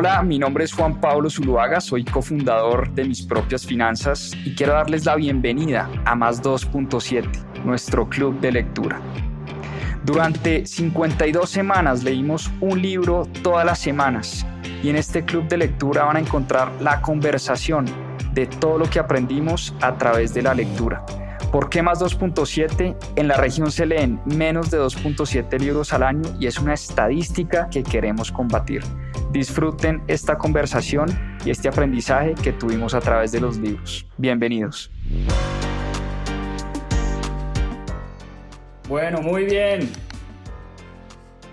Hola, mi nombre es Juan Pablo Zuluaga, soy cofundador de Mis Propias Finanzas y quiero darles la bienvenida a Más 2.7, nuestro club de lectura. Durante 52 semanas leímos un libro todas las semanas y en este club de lectura van a encontrar la conversación de todo lo que aprendimos a través de la lectura. ¿Por qué más 2.7? En la región se leen menos de 2.7 libros al año y es una estadística que queremos combatir. Disfruten esta conversación y este aprendizaje que tuvimos a través de los libros. Bienvenidos. Bueno, muy bien.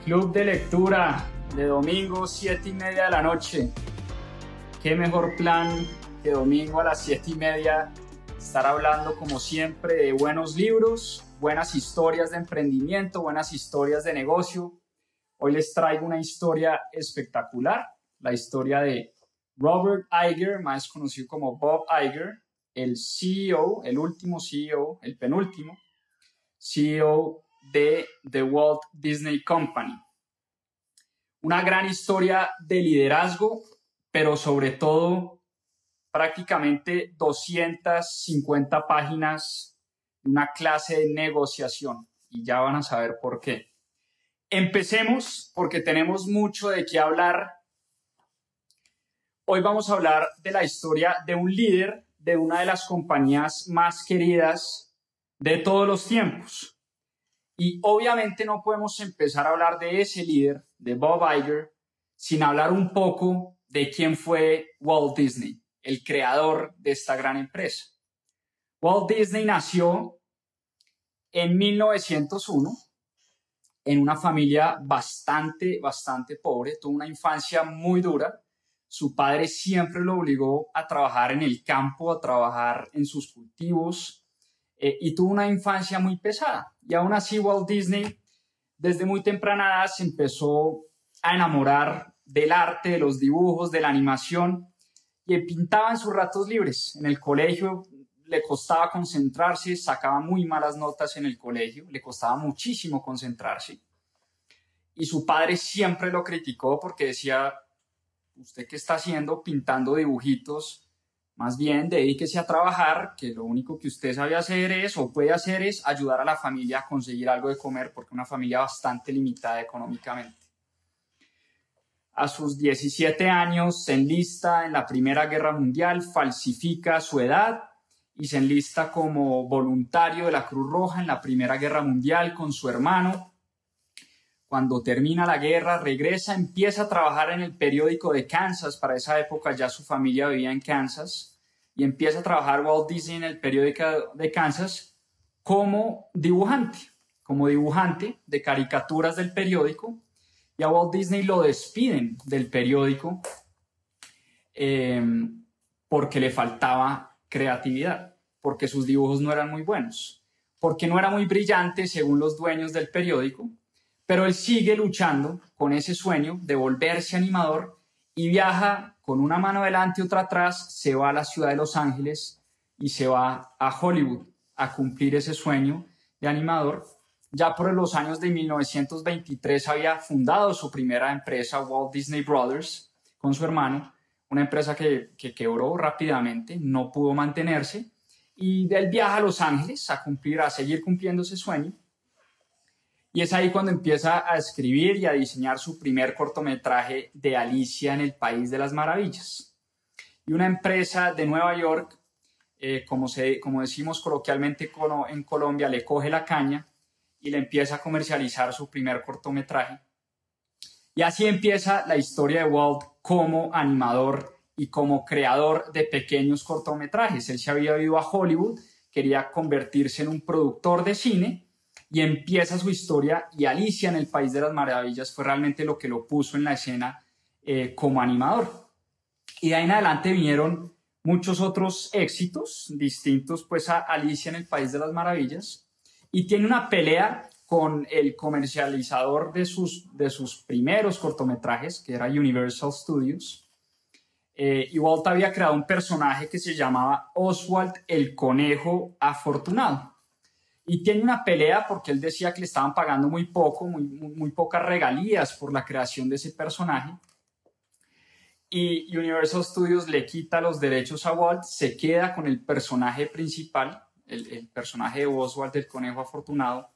Club de lectura de domingo, 7 y media de la noche. Qué mejor plan que domingo a las 7 y media estar hablando como siempre de buenos libros, buenas historias de emprendimiento, buenas historias de negocio. Hoy les traigo una historia espectacular, la historia de Robert Iger, más conocido como Bob Iger, el CEO, el último CEO, el penúltimo CEO de The Walt Disney Company. Una gran historia de liderazgo, pero sobre todo prácticamente 250 páginas una clase de negociación y ya van a saber por qué. Empecemos porque tenemos mucho de qué hablar. Hoy vamos a hablar de la historia de un líder de una de las compañías más queridas de todos los tiempos. Y obviamente no podemos empezar a hablar de ese líder, de Bob Iger, sin hablar un poco de quién fue Walt Disney el creador de esta gran empresa. Walt Disney nació en 1901 en una familia bastante, bastante pobre, tuvo una infancia muy dura. Su padre siempre lo obligó a trabajar en el campo, a trabajar en sus cultivos eh, y tuvo una infancia muy pesada. Y aún así Walt Disney desde muy temprana edad se empezó a enamorar del arte, de los dibujos, de la animación y pintaba en sus ratos libres. En el colegio le costaba concentrarse, sacaba muy malas notas en el colegio, le costaba muchísimo concentrarse. Y su padre siempre lo criticó porque decía, usted qué está haciendo pintando dibujitos, más bien dedíquese a trabajar, que lo único que usted sabe hacer es o puede hacer es ayudar a la familia a conseguir algo de comer, porque una familia bastante limitada económicamente. A sus 17 años se enlista en la Primera Guerra Mundial, falsifica su edad y se enlista como voluntario de la Cruz Roja en la Primera Guerra Mundial con su hermano. Cuando termina la guerra, regresa, empieza a trabajar en el periódico de Kansas. Para esa época ya su familia vivía en Kansas. Y empieza a trabajar Walt Disney en el periódico de Kansas como dibujante, como dibujante de caricaturas del periódico y a Walt Disney lo despiden del periódico em, porque le faltaba creatividad, porque sus dibujos no eran muy buenos, porque no era muy brillante según los dueños del periódico, pero él sigue luchando con ese sueño de volverse animador y viaja con una mano delante y otra atrás, se va a la ciudad de Los Ángeles y se va a Hollywood a cumplir ese sueño de animador. Ya por los años de 1923 había fundado su primera empresa, Walt Disney Brothers, con su hermano, una empresa que, quebró rápidamente, no pudo mantenerse, y del viaja a Los Ángeles a cumplir, a seguir cumpliendo ese sueño. Y es ahí cuando empieza a escribir y a diseñar su primer cortometraje de Alicia en el País de las Maravillas. Y una empresa de Nueva York, eh, como, se, como decimos coloquialmente en Colombia, le coge la caña y le empieza a comercializar su primer cortometraje. Y así empieza la historia de Walt como animador y como creador de pequeños cortometrajes. Él se había ido a Hollywood, quería convertirse en un productor de cine y empieza su historia y Alicia en el País de las Maravillas fue realmente lo que lo puso en la escena eh, como animador. Y de ahí en adelante vinieron muchos otros éxitos distintos pues a Alicia en el País de las Maravillas y tiene una pelea con el comercializador de sus, de sus primeros cortometrajes, que era Universal Studios. Eh, y Walt había creado un personaje que se llamaba Oswald el Conejo Afortunado y tiene una pelea porque él decía que le estaban pagando muy poco, muy, muy, pocas regalías por la creación de ese personaje. Y Universal Studios le quita los derechos a Walt, se queda con el personaje principal, el, el personaje de Oswald del conejo afortunado.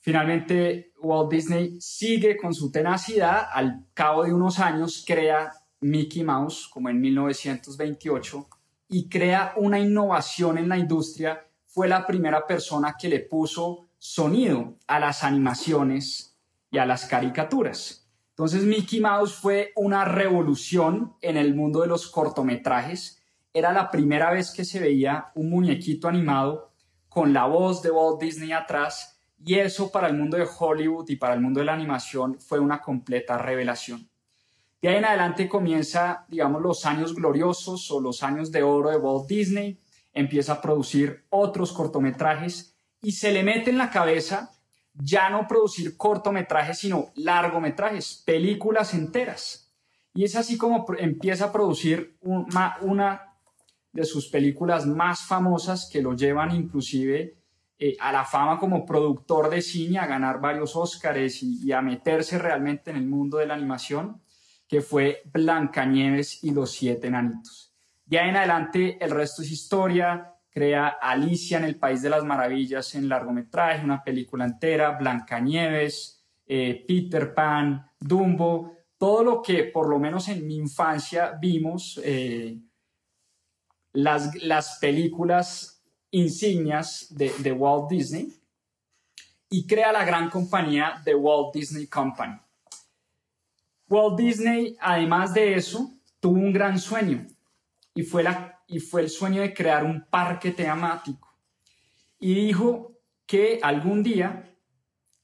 Finalmente, Walt Disney sigue con su tenacidad, al cabo de unos años crea Mickey Mouse, como en 1928, y crea una innovación en la industria fue la primera persona que le puso sonido a las animaciones y a las caricaturas. Entonces Mickey Mouse fue una revolución en el mundo de los cortometrajes. Era la primera vez que se veía un muñequito animado con la voz de Walt Disney atrás y eso para el mundo de Hollywood y para el mundo de la animación fue una completa revelación. De ahí en adelante comienza, digamos, los años gloriosos o los años de oro de Walt Disney empieza a producir otros cortometrajes y se le mete en la cabeza ya no producir cortometrajes, sino largometrajes, películas enteras. Y es así como empieza a producir una, de sus películas más famosas que lo llevan inclusive eh, a la fama como productor de cine, a ganar varios Óscares y, a meterse realmente en el mundo de la animación, que fue Blancanieves y los siete enanitos. Ya en adelante el resto es historia, crea Alicia en el País de las Maravillas en largometraje, una película entera, Blancanieves, eh, Peter Pan, Dumbo, todo lo que por lo menos en mi infancia vimos, eh, las, las, películas insignias de, de Walt Disney, y crea la gran compañía de Walt Disney Company. Walt Disney, además de eso, tuvo un gran sueño y fue, la, y fue el sueño de crear un parque temático. Y dijo que algún día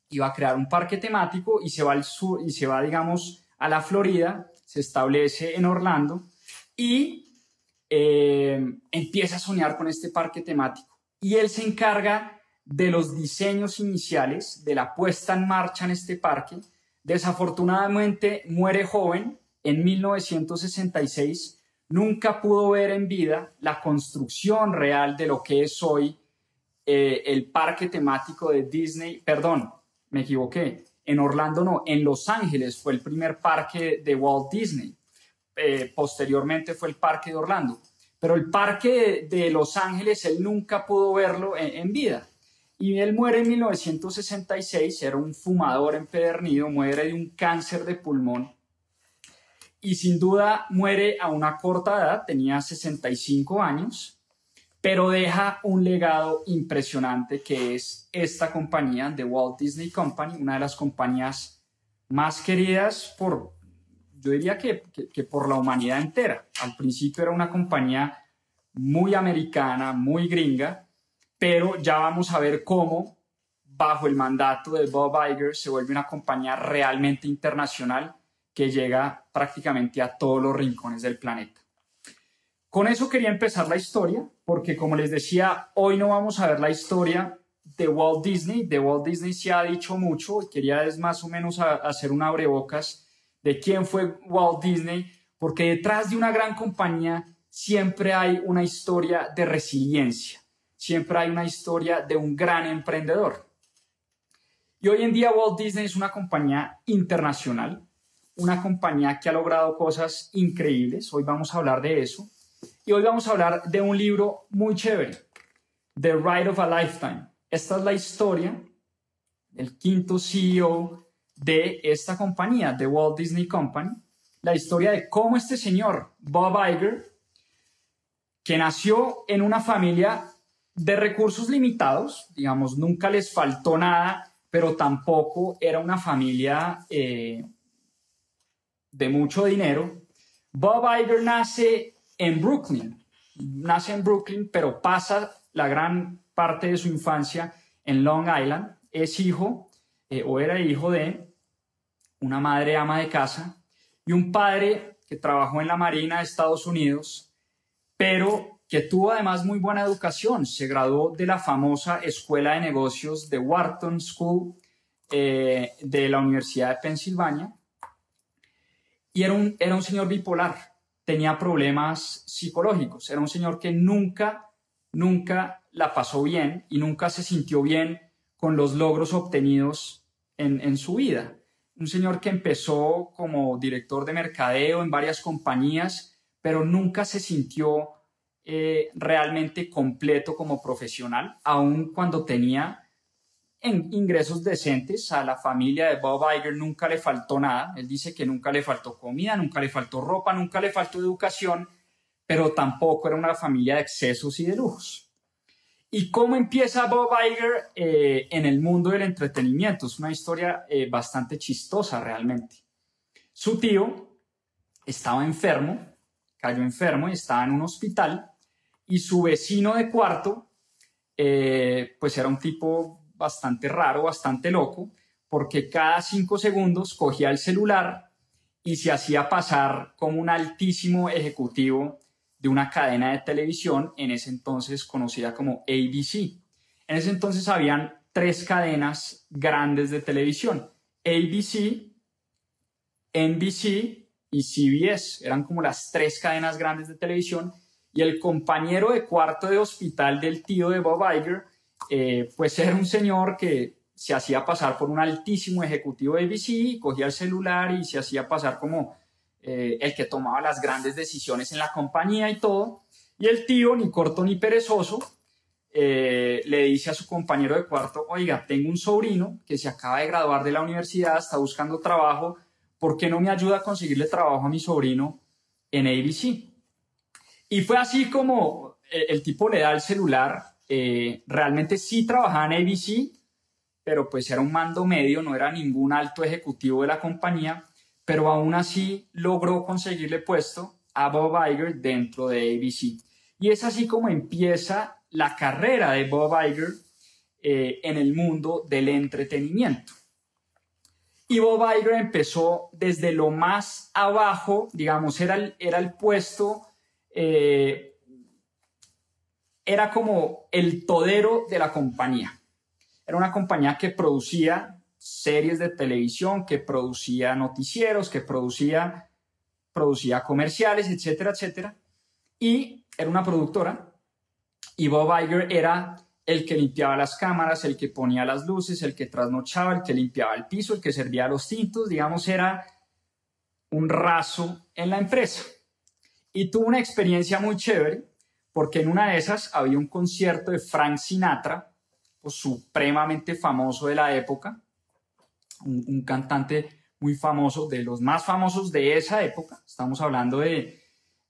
iba a crear un parque temático y se va al sur y se va, digamos, a la Florida, se establece en Orlando y eh, empieza a soñar con este parque temático. Y él se encarga de los diseños iniciales, de la puesta en marcha en este parque. Desafortunadamente muere joven en 1966 nunca pudo ver en vida la construcción real de lo que es hoy eh, el parque temático de Disney. Perdón, me equivoqué. En Orlando no, en Los Ángeles fue el primer parque de Walt Disney. Eh, posteriormente fue el parque de Orlando. Pero el parque de, Los Ángeles, él nunca pudo verlo en, en vida. Y él muere en 1966, era un fumador empedernido, muere de un cáncer de pulmón y sin duda muere a una corta edad, tenía 65 años, pero deja un legado impresionante que es esta compañía de Walt Disney Company, una de las compañías más queridas por, yo diría que, que, por la humanidad entera. Al principio era una compañía muy americana, muy gringa, pero ya vamos a ver cómo bajo el mandato de Bob Iger se vuelve una compañía realmente internacional que llega prácticamente a todos los rincones del planeta. Con eso quería empezar la historia, porque como les decía, hoy no vamos a ver la historia de Walt Disney. De Walt Disney se ha dicho mucho quería es más o menos hacer un abrebocas de quién fue Walt Disney, porque detrás de una gran compañía siempre hay una historia de resiliencia, siempre hay una historia de un gran emprendedor. Y hoy en día Walt Disney es una compañía internacional, una compañía que ha logrado cosas increíbles. Hoy vamos a hablar de eso. Y hoy vamos a hablar de un libro muy chévere, The Ride of a Lifetime. Esta es la historia el quinto CEO de esta compañía, de Walt Disney Company, la historia de cómo este señor, Bob Iger, que nació en una familia de recursos limitados, digamos, nunca les faltó nada, pero tampoco era una familia eh, de mucho dinero. Bob Iger nace en Brooklyn, nace en Brooklyn, pero pasa la gran parte de su infancia en Long Island. Es hijo eh, o era hijo de una madre ama de casa y un padre que trabajó en la Marina de Estados Unidos, pero que tuvo además muy buena educación. Se graduó de la famosa Escuela de Negocios de Wharton School eh, de la Universidad de Pensilvania. Y era un, era un señor bipolar, tenía problemas psicológicos, era un señor que nunca, nunca la pasó bien y nunca se sintió bien con los logros obtenidos en, su vida. Un señor que empezó como director de mercadeo en varias compañías, pero nunca se sintió eh, realmente completo como profesional, aun cuando tenía en ingresos decentes. A la familia de Bob Iger nunca le faltó nada. Él dice que nunca le faltó comida, nunca le faltó ropa, nunca le faltó educación, pero tampoco era una familia de excesos y de lujos. ¿Y cómo empieza Bob Iger eh, en el mundo del entretenimiento? Es una historia eh, bastante chistosa realmente. Su tío estaba enfermo, cayó enfermo y estaba en un hospital y su vecino de cuarto, eh, pues era un tipo bastante raro, bastante loco, porque cada cinco segundos cogía el celular y se hacía pasar como un altísimo ejecutivo de una cadena de televisión, en ese entonces conocida como ABC. En ese entonces habían tres cadenas grandes de televisión, ABC, NBC y CBS. Eran como las tres cadenas grandes de televisión y el compañero de cuarto de hospital del tío de Bob Iger, eh, pues era un señor que se hacía pasar por un altísimo ejecutivo de ABC, cogía el celular y se hacía pasar como eh, el que tomaba las grandes decisiones en la compañía y todo. Y el tío, ni corto ni perezoso, eh, le dice a su compañero de cuarto, oiga, tengo un sobrino que se acaba de graduar de la universidad, está buscando trabajo, ¿por qué no me ayuda a conseguirle trabajo a mi sobrino en ABC? Y fue así como eh, el, tipo le da el celular, realmente sí trabajaba en ABC, pero pues era un mando medio, no era ningún alto ejecutivo de la compañía, pero aún así logró conseguirle puesto a Bob Iger dentro de ABC. Y es así como empieza la carrera de Bob Iger eh, en el mundo del entretenimiento. Y Bob Iger empezó desde lo más abajo, digamos, era el, era el puesto, eh, era como el todero de la compañía. Era una compañía que producía series de televisión, que producía noticieros, que producía, producía comerciales, etcétera, etcétera. Y era una productora y Bob Iger era el que limpiaba las cámaras, el que ponía las luces, el que trasnochaba, el que limpiaba el piso, el que servía los tintos, digamos, era un raso en la empresa. Y tuvo una experiencia muy chévere, porque en una de esas había un concierto de Frank Sinatra, pues, supremamente famoso de la época, un, cantante muy famoso, de los más famosos de esa época, estamos hablando de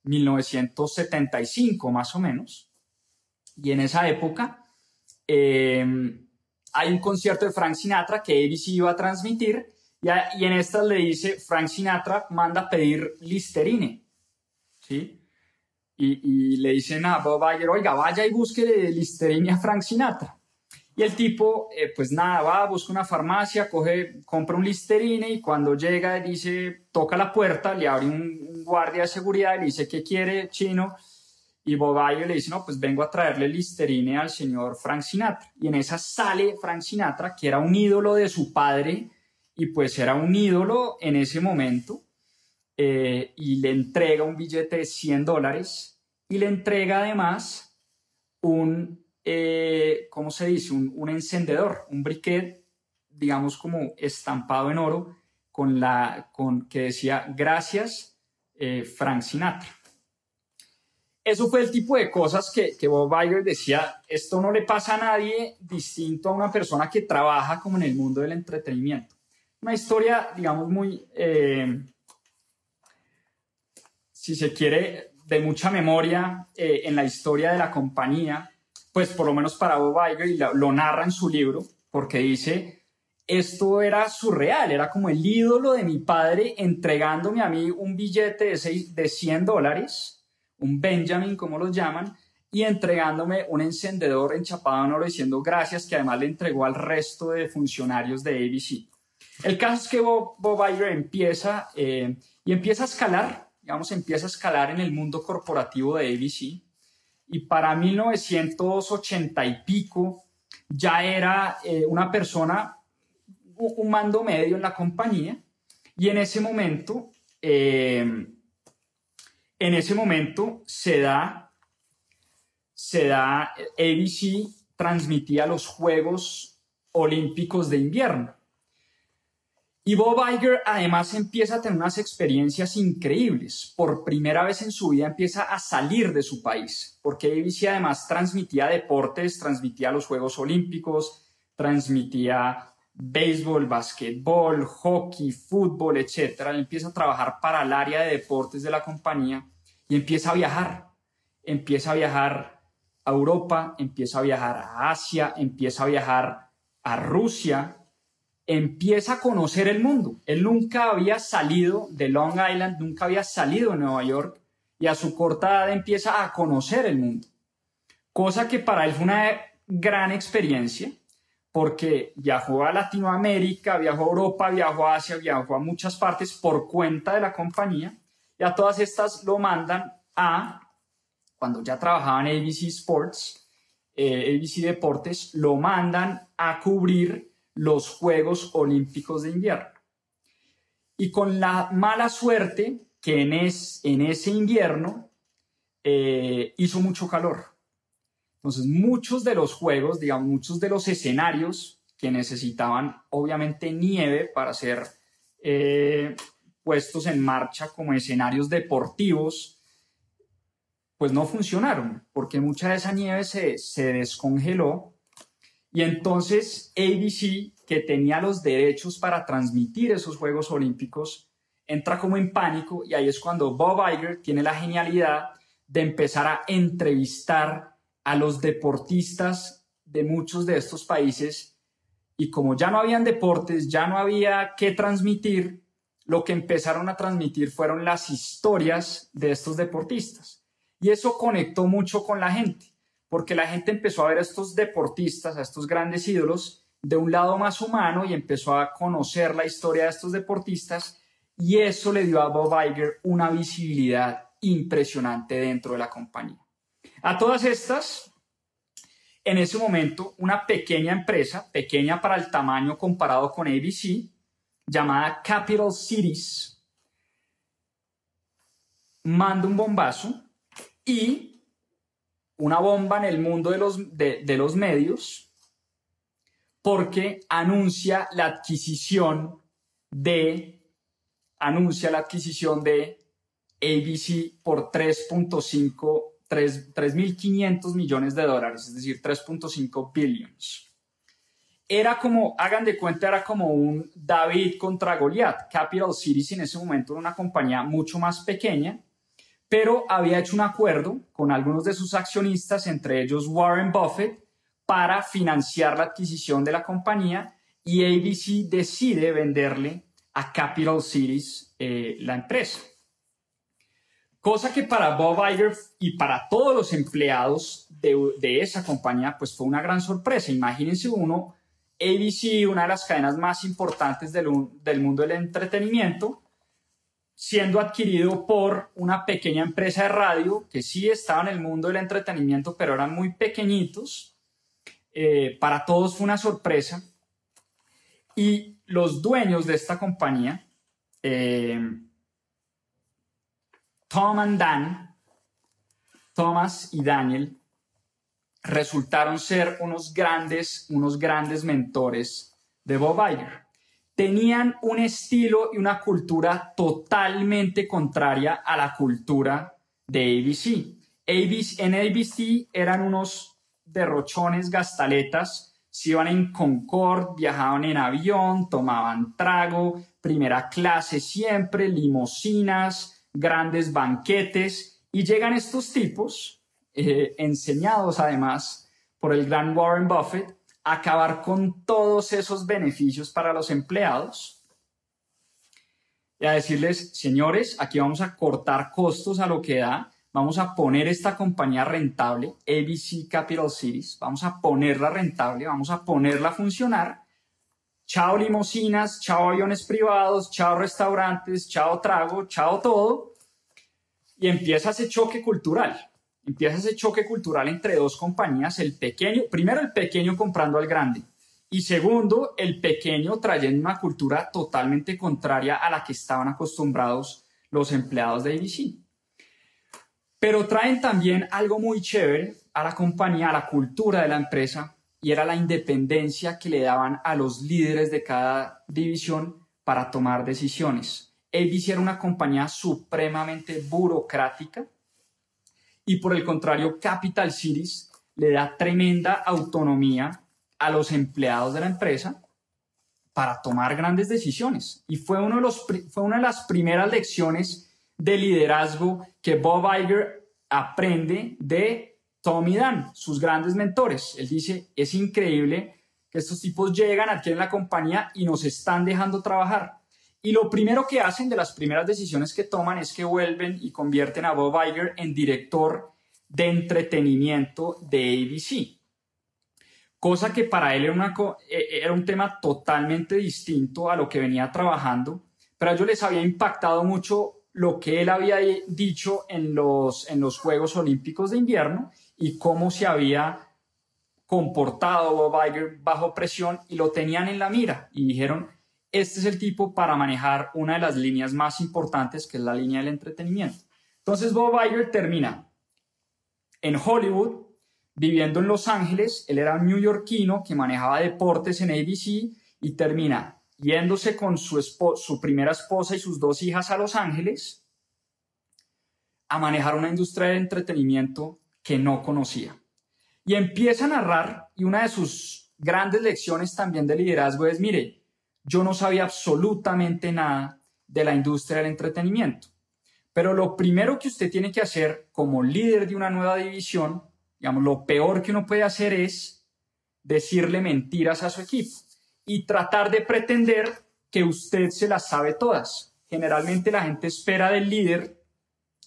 1975 más o menos, y en esa época em, hay un concierto de Frank Sinatra que ABC iba a transmitir, y, en esta le dice, Frank Sinatra manda pedir Listerine, ¿sí? Y, le dicen a Bob Iger, oiga, vaya y busque Listerine a Frank Sinatra. Y el tipo, eh, pues nada, va, busca una farmacia, coge, compra un Listerine y cuando llega dice, toca la puerta, le abre un, guardia de seguridad le dice, ¿qué quiere, chino? Y Bobayo le dice, no, pues vengo a traerle Listerine al señor Frank Sinatra. Y en esa sale Frank Sinatra, que era un ídolo de su padre y pues era un ídolo en ese momento. Eh, y le entrega un billete de 100 dólares y le entrega además un eh, ¿cómo se dice? Un, encendedor, un briquet, digamos como estampado en oro, con la, con, que decía gracias eh, Frank Sinatra. eso fue el tipo de cosas que, que Bob Iger decía, esto no le pasa a nadie distinto a una persona que trabaja como en el mundo del entretenimiento. Una historia, digamos, muy, eh, si se quiere, de mucha memoria eh, en la historia de la compañía, pues por lo menos para Bob Iger, lo, narra en su libro, porque dice, esto era surreal, era como el ídolo de mi padre entregándome a mí un billete de, seis, de 100 dólares un Benjamin, como lo llaman, y entregándome un encendedor enchapado en oro diciendo gracias, que además le entregó al resto de funcionarios de ABC. El caso es que Bob, Iger empieza eh, y empieza a escalar, digamos, empieza a escalar en el mundo corporativo de ABC. Y para 1980 y pico ya era eh, una persona, un mando medio en la compañía. Y en ese momento eh, en ese momento se da, se da, ABC transmitía los Juegos Olímpicos de Invierno. Y Bob Iger además empieza a tener unas experiencias increíbles. Por primera vez en su vida empieza a salir de su país, porque ABC además transmitía deportes, transmitía los Juegos Olímpicos, transmitía béisbol, basquetbol, hockey, fútbol, etc. Empieza a trabajar para el área de deportes de la compañía y empieza a viajar, empieza a viajar a Europa, empieza a viajar a Asia, empieza a viajar a Rusia, empieza a conocer el mundo. Él nunca había salido de Long Island, nunca había salido de Nueva York y a su corta edad empieza a conocer el mundo. Cosa que para él fue una gran experiencia porque viajó a Latinoamérica, viajó a Europa, viajó a Asia, viajó a muchas partes por cuenta de la compañía y a todas estas lo mandan a, cuando ya trabajaba en ABC Sports, eh, ABC Deportes, lo mandan a cubrir los Juegos Olímpicos de Invierno. Y con la mala suerte que en, en ese invierno eh, hizo mucho calor. Entonces, muchos de los juegos, digamos, muchos de los escenarios que necesitaban, obviamente, nieve para ser eh, puestos en marcha como escenarios deportivos, pues no funcionaron, porque mucha de esa nieve se, se descongeló y entonces ABC, que tenía los derechos para transmitir esos Juegos Olímpicos, entra como en pánico y ahí es cuando Bob Iger tiene la genialidad de empezar a entrevistar a los deportistas de muchos de estos países y como ya no habían deportes, ya no había qué transmitir, lo que empezaron a transmitir fueron las historias de estos deportistas. Y eso conectó mucho con la gente, porque la gente empezó a ver a estos deportistas, a estos grandes ídolos, de un lado más humano y empezó a conocer la historia de estos deportistas y eso le dio a Bob Iger una visibilidad impresionante dentro de la compañía. A todas estas, en ese momento, una pequeña empresa, pequeña para el tamaño comparado con ABC, llamada Capital Cities manda un bombazo y una bomba en el mundo de los, de, los medios porque anuncia la adquisición de anuncia la adquisición de ABC por 3.5 3.500 millones de dólares, es decir, 3.5 billions era como, hagan de cuenta, era como un David contra Goliath. Capital Cities en ese momento era una compañía mucho más pequeña, pero había hecho un acuerdo con algunos de sus accionistas, entre ellos Warren Buffett, para financiar la adquisición de la compañía y ABC decide venderle a Capital Cities eh, la empresa. Cosa que para Bob Iger y para todos los empleados de, esa compañía, pues fue una gran sorpresa. Imagínense uno ABC, una de las cadenas más importantes del, mundo del entretenimiento, siendo adquirido por una pequeña empresa de radio que sí estaba en el mundo del entretenimiento, pero eran muy pequeñitos. Eh, para todos fue una sorpresa. Y los dueños de esta compañía, eh, Tom and Dan, Thomas y Daniel, resultaron ser unos grandes, unos grandes mentores de Bob Iger. Tenían un estilo y una cultura totalmente contraria a la cultura de ABC. ABC, en ABC eran unos derrochones gastaletas, se iban en Concorde, viajaban en avión, tomaban trago, primera clase siempre, limosinas, grandes banquetes, y llegan estos tipos, eh, enseñados además por el gran Warren Buffett, acabar con todos esos beneficios para los empleados y a decirles, señores, aquí vamos a cortar costos a lo que da, vamos a poner esta compañía rentable, ABC Capital Cities, vamos a ponerla rentable, vamos a ponerla a funcionar. Chao limosinas, chao aviones privados, chao restaurantes, chao trago, chao todo. Y empieza ese choque cultural. Empieza ese choque cultural entre dos compañías, el pequeño, primero el pequeño comprando al grande y segundo, el pequeño trayendo una cultura totalmente contraria a la que estaban acostumbrados los empleados de ABC. Pero traen también algo muy chévere a la compañía, a la cultura de la empresa, y era la independencia que le daban a los líderes de cada división para tomar decisiones. ABC era una compañía supremamente burocrática y por el contrario Capital Cities le da tremenda autonomía a los empleados de la empresa para tomar grandes decisiones. Y fue, uno de los, fue una de las primeras lecciones de liderazgo que Bob Iger aprende de Tommy Dan, sus grandes mentores. Él dice, es increíble que estos tipos llegan, aquí en la compañía y nos están dejando trabajar. Y lo primero que hacen de las primeras decisiones que toman es que vuelven y convierten a Bob Iger en director de entretenimiento de ABC cosa que para él era, una, e, era un tema totalmente distinto a lo que venía trabajando, pero a ellos les había impactado mucho lo que él había dicho en los, en los Juegos Olímpicos de Invierno y cómo se había comportado Bob Iger bajo presión y lo tenían en la mira y dijeron, este es el tipo para manejar una de las líneas más importantes, que es la línea del entretenimiento. Entonces Bob Iger termina en Hollywood viviendo en Los Ángeles, él era un neoyorquino que manejaba deportes en ABC y termina yéndose con su, su primera esposa y sus dos hijas a Los Ángeles a manejar una industria de entretenimiento que no conocía. Y empieza a narrar, y una de sus grandes lecciones también de liderazgo es, mire, yo no sabía absolutamente nada de la industria del entretenimiento, pero lo primero que usted tiene que hacer como líder de una nueva división Digamos, lo peor que uno puede hacer es decirle mentiras a su equipo y tratar de pretender que usted se las sabe todas. Generalmente la gente espera del líder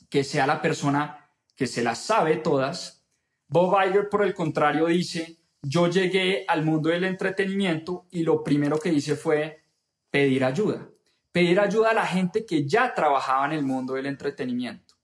que sea la persona que se las sabe todas. Bob Iger, por el contrario, dice, yo llegué al mundo del entretenimiento y lo primero que hice fue pedir ayuda. Pedir ayuda a la gente que ya trabajaba en el mundo del entretenimiento.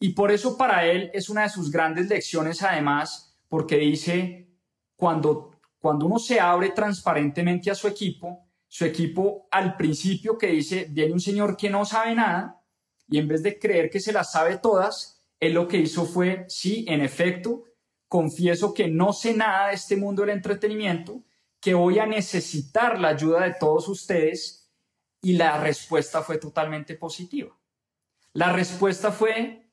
Y por eso para él es una de sus grandes lecciones además, porque dice, cuando, cuando uno se abre transparentemente a su equipo, su equipo al principio que dice, viene un señor que no sabe nada, y en vez de creer que se las sabe todas, él lo que hizo fue, sí, en efecto, confieso que no sé nada de este mundo del entretenimiento, que voy a necesitar la ayuda de todos ustedes, y la respuesta fue totalmente positiva. La respuesta fue,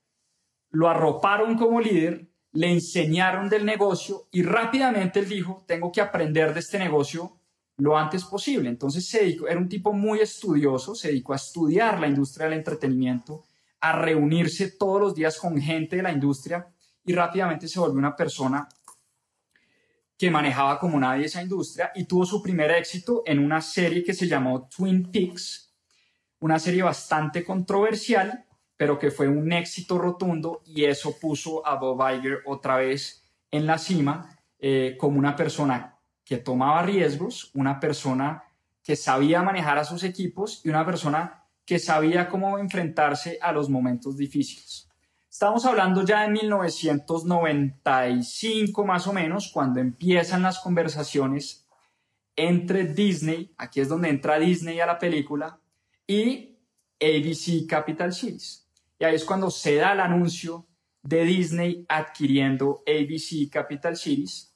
lo arroparon como líder, le enseñaron del negocio y rápidamente él dijo, tengo que aprender de este negocio lo antes posible. Entonces se dedicó, era un tipo muy estudioso, se dedicó a estudiar la industria del entretenimiento, a reunirse todos los días con gente de la industria y rápidamente se volvió una persona que manejaba como nadie esa industria y tuvo su primer éxito en una serie que se llamó Twin Peaks, una serie bastante controversial pero que fue un éxito rotundo y eso puso a Bob Iger otra vez en la cima eh, como una persona que tomaba riesgos, una persona que sabía manejar a sus equipos y una persona que sabía cómo enfrentarse a los momentos difíciles. Estamos hablando ya de 1995 más o menos, cuando empiezan las conversaciones entre Disney, aquí es donde entra Disney a la película, y ABC Capital Cities. Y ahí es cuando se da el anuncio de Disney adquiriendo ABC Capital Cities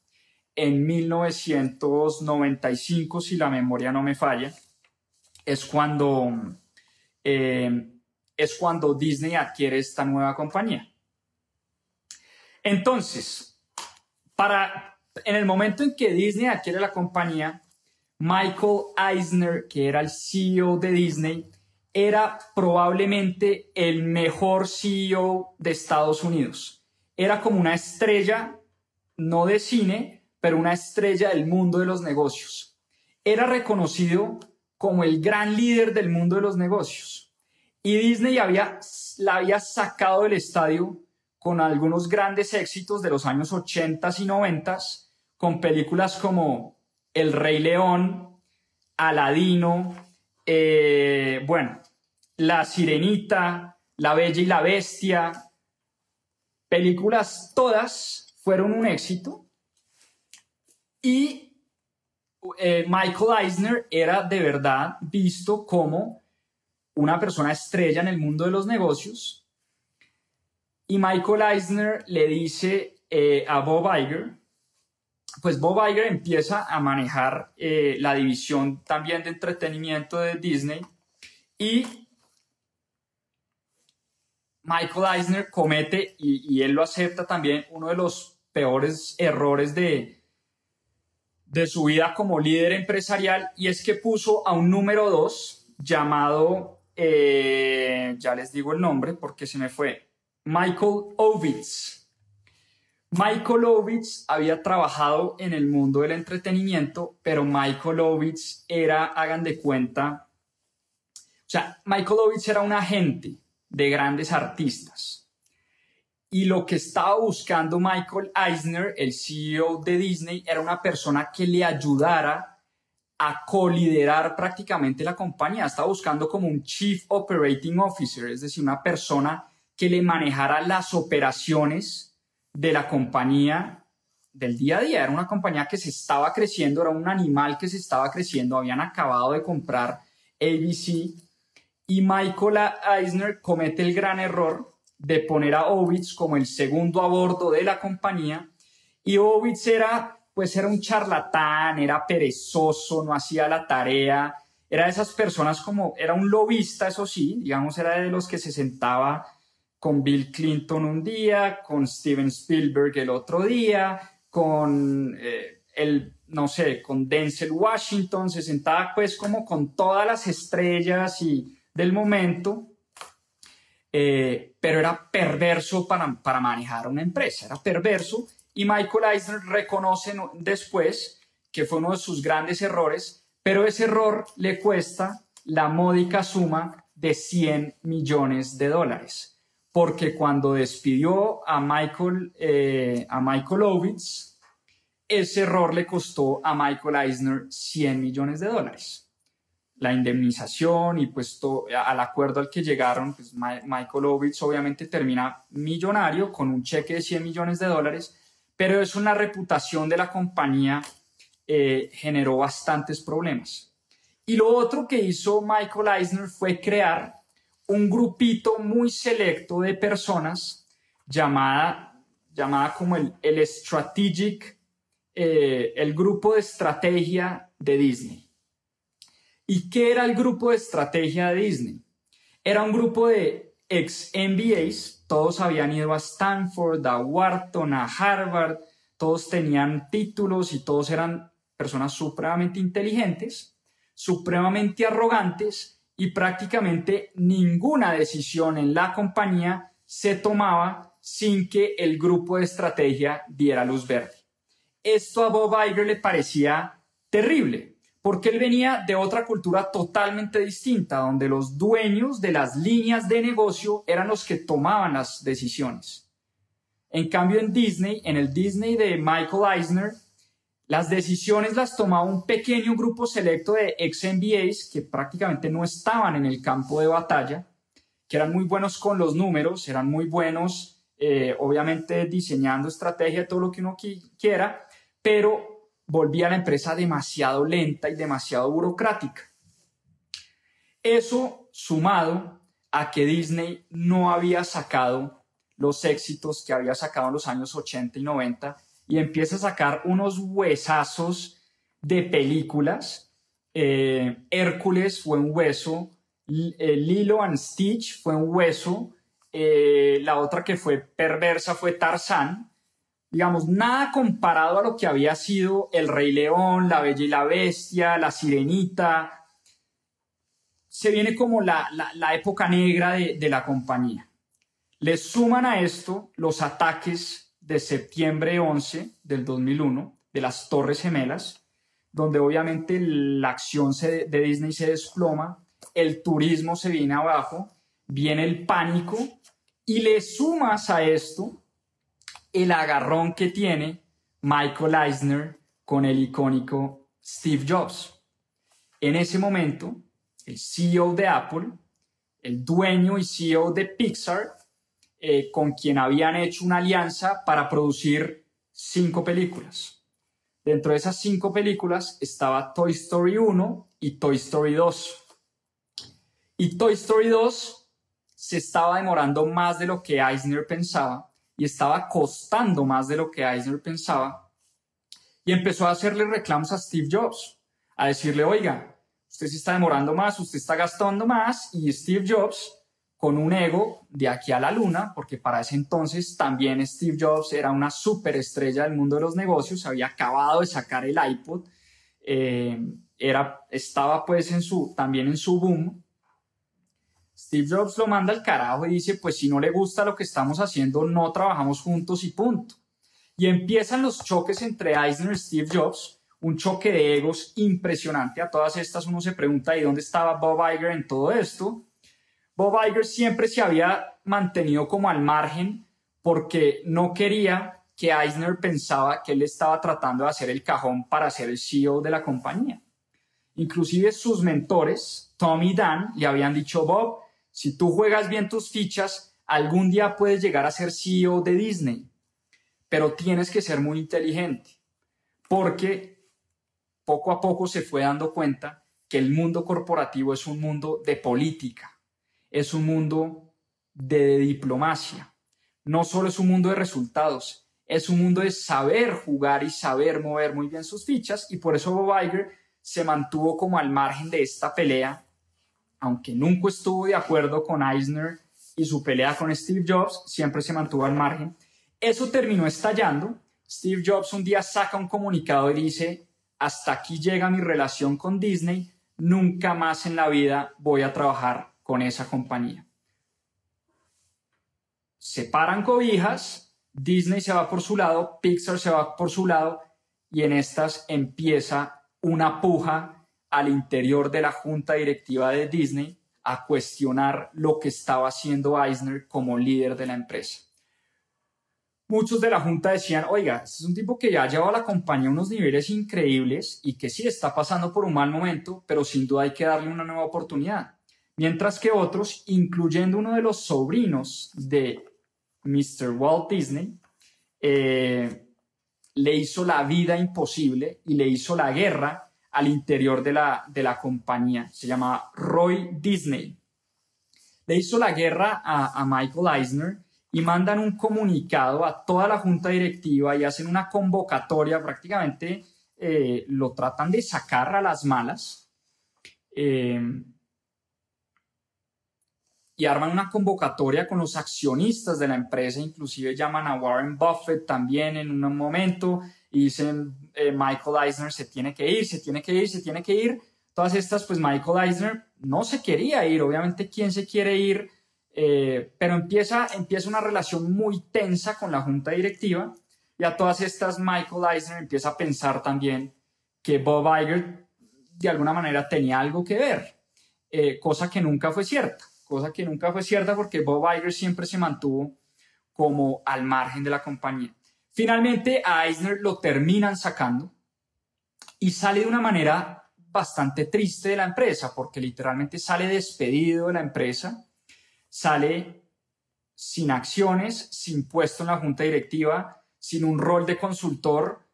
en 1995, si la memoria no me falla, es cuando, eh, es cuando Disney adquiere esta nueva compañía. Entonces, para, en el momento en que Disney adquiere la compañía, Michael Eisner, que era el CEO de Disney, era probablemente el mejor CEO de Estados Unidos. Era como una estrella, no de cine, pero una estrella del mundo de los negocios. Era reconocido como el gran líder del mundo de los negocios. Y Disney había, la había sacado del estadio con algunos grandes éxitos de los años 80 y 90, con películas como El Rey León, Aladino, eh, bueno, La Sirenita, La Bella y la Bestia, películas todas fueron un éxito. Y eh, Michael Eisner era de verdad visto como una persona estrella en el mundo de los negocios. Y Michael Eisner le dice eh, a Bob Iger, pues Bob Iger empieza a manejar eh, la división también de entretenimiento de Disney y Michael Eisner comete, y, él lo acepta también, uno de los peores errores de, de su vida como líder empresarial, y es que puso a un número dos llamado, eh, ya les digo el nombre porque se me fue, Michael Ovitz. Michael Ovitz había trabajado en el mundo del entretenimiento, pero Michael Ovitz era, hagan de cuenta, o sea, Michael Ovitz era un agente de grandes artistas. Y lo que estaba buscando Michael Eisner, el CEO de Disney, era una persona que le ayudara a coliderar prácticamente la compañía. Estaba buscando como un Chief Operating Officer, es decir, una persona que le manejara las operaciones de la compañía del día a día. Era una compañía que se estaba creciendo, era un animal que se estaba creciendo, habían acabado de comprar ABC y Michael Eisner comete el gran error de poner a Ovitz como el segundo a bordo de la compañía y Ovitz era pues era un charlatán, era perezoso, no hacía la tarea, era de esas personas como, era un lobista, eso sí, digamos, era de los que se sentaba con Bill Clinton un día, con Steven Spielberg el otro día, con eh, el, no sé, con Denzel Washington, se sentaba pues como con todas las estrellas y del momento, eh, pero era perverso para, para manejar una empresa, era perverso y Michael Eisner reconoce después que fue uno de sus grandes errores, pero ese error le cuesta la módica suma de 100 millones de dólares porque cuando despidió a Michael, eh, a Michael Ovitz, ese error le costó a Michael Eisner 100 millones de dólares. La indemnización y pues al acuerdo al que llegaron, pues Michael Ovitz obviamente termina millonario con un cheque de 100 millones de dólares, pero eso la reputación de la compañía eh, generó bastantes problemas. Y lo otro que hizo Michael Eisner fue crear un grupito muy selecto de personas llamada, llamada como el, el Strategic, eh, el grupo de estrategia de Disney. ¿Y qué era el grupo de estrategia de Disney? Era un grupo de ex MBAs, todos habían ido a Stanford, a Wharton, a Harvard, todos tenían títulos y todos eran personas supremamente inteligentes, supremamente arrogantes y prácticamente ninguna decisión en la compañía se tomaba sin que el grupo de estrategia diera luz verde. Esto a Bob Iger le parecía terrible, porque él venía de otra cultura totalmente distinta, donde los dueños de las líneas de negocio eran los que tomaban las decisiones. En cambio, en Disney, en el Disney de Michael Eisner, las decisiones las tomaba un pequeño grupo selecto de ex MBAs que prácticamente no estaban en el campo de batalla, que eran muy buenos con los números, eran muy buenos, eh, obviamente, diseñando estrategia, todo lo que uno quiera, pero volvía la empresa demasiado lenta y demasiado burocrática. Eso sumado a que Disney no había sacado los éxitos que había sacado en los años 80 y 90 y empieza a sacar unos huesazos de películas. Eh, Hércules fue un hueso, eh, Lilo and Stitch fue un hueso, eh, la otra que fue perversa fue Tarzán, digamos, nada comparado a lo que había sido El Rey León, La Bella y la Bestia, La Sirenita. Se viene como la, época negra de, de la compañía. Le suman a esto los ataques de septiembre 11 del 2001 de las Torres Gemelas, donde obviamente la acción de Disney se desploma, el turismo se viene abajo, viene el pánico y le sumas a esto el agarrón que tiene Michael Eisner con el icónico Steve Jobs. En ese momento, el CEO de Apple, el dueño y CEO de Pixar, eh, con quien habían hecho una alianza para producir cinco películas. Dentro de esas cinco películas estaba Toy Story 1 y Toy Story 2. Y Toy Story 2 se estaba demorando más de lo que Eisner pensaba y estaba costando más de lo que Eisner pensaba. Y empezó a hacerle reclamos a Steve Jobs, a decirle, oiga, usted se está demorando más, usted está gastando más y Steve Jobs con un ego de aquí a la luna, porque para ese entonces también Steve Jobs era una superestrella del mundo de los negocios, había acabado de sacar el iPod, eh, era, estaba pues en su, también en su boom. Steve Jobs lo manda al carajo y dice, pues si no le gusta lo que estamos haciendo, no trabajamos juntos y punto. Y empiezan los choques entre Eisner y Steve Jobs, un choque de egos impresionante. A todas estas uno se pregunta, ¿y dónde estaba Bob Iger en todo esto? Bob Iger siempre se había mantenido como al margen porque no quería que Eisner pensaba que él estaba tratando de hacer el cajón para ser el CEO de la compañía. Inclusive sus mentores, Tom y Dan, le habían dicho, Bob, si tú juegas bien tus fichas, algún día puedes llegar a ser CEO de Disney, pero tienes que ser muy inteligente, porque poco a poco se fue dando cuenta que el mundo corporativo es un mundo de política es un mundo de diplomacia. No solo es un mundo de resultados, es un mundo de saber jugar y saber mover muy bien sus fichas y por eso Bob Iger se mantuvo como al margen de esta pelea, aunque nunca estuvo de acuerdo con Eisner y su pelea con Steve Jobs, siempre se mantuvo al margen. Eso terminó estallando. Steve Jobs un día saca un comunicado y dice, hasta aquí llega mi relación con Disney, nunca más en la vida voy a trabajar con esa compañía. Separan cobijas, Disney se va por su lado, Pixar se va por su lado y en estas empieza una puja al interior de la junta directiva de Disney a cuestionar lo que estaba haciendo Eisner como líder de la empresa. Muchos de la junta decían, oiga, este es un tipo que ya lleva a la compañía a unos niveles increíbles y que sí está pasando por un mal momento, pero sin duda hay que darle una nueva oportunidad mientras que otros, incluyendo uno de los sobrinos de Mr. Walt Disney, eh, le hizo la vida imposible y le hizo la guerra al interior de la, de la compañía. Se llama Roy Disney. Le hizo la guerra a, Michael Eisner y mandan un comunicado a toda la junta directiva y hacen una convocatoria, prácticamente eh, lo tratan de sacar a las malas. Eh, y arman una convocatoria con los accionistas de la empresa, inclusive llaman a Warren Buffett también en un momento dicen eh, Michael Eisner se tiene que ir, se tiene que ir, se tiene que ir. Todas estas, pues Michael Eisner no se quería ir, obviamente quién se quiere ir, eh, pero empieza, empieza una relación muy tensa con la junta directiva y a todas estas Michael Eisner empieza a pensar también que Bob Iger de alguna manera tenía algo que ver, eh, cosa que nunca fue cierta cosa que nunca fue cierta porque Bob Iger siempre se mantuvo como al margen de la compañía. Finalmente a Eisner lo terminan sacando y sale de una manera bastante triste de la empresa porque literalmente sale despedido de la empresa, sale sin acciones, sin puesto en la junta directiva, sin un rol de consultor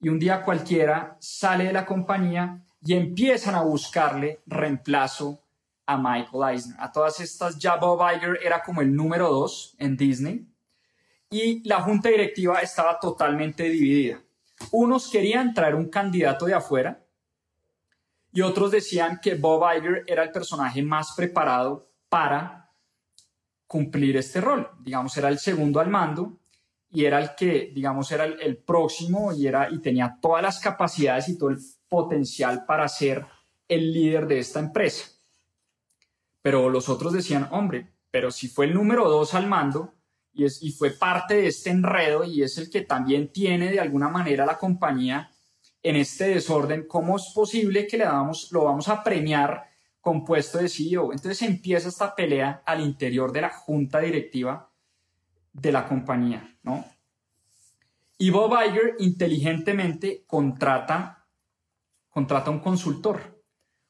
y un día cualquiera sale de la compañía y empiezan a buscarle reemplazo a Michael Eisner. A todas estas ya Bob Iger era como el número dos en Disney y la junta directiva estaba totalmente dividida. Unos querían traer un candidato de afuera y otros decían que Bob Iger era el personaje más preparado para cumplir este rol. Digamos, era el segundo al mando y era el que, digamos, era el, próximo y, era, y tenía todas las capacidades y todo el potencial para ser el líder de esta empresa. Pero los otros decían, hombre, pero si fue el número dos al mando y, es, y fue parte de este enredo y es el que también tiene de alguna manera la compañía en este desorden, ¿cómo es posible que le damos, lo vamos a premiar con puesto de CEO? Entonces empieza esta pelea al interior de la junta directiva de la compañía, ¿no? Y Bob Iger inteligentemente contrata, contrata un consultor.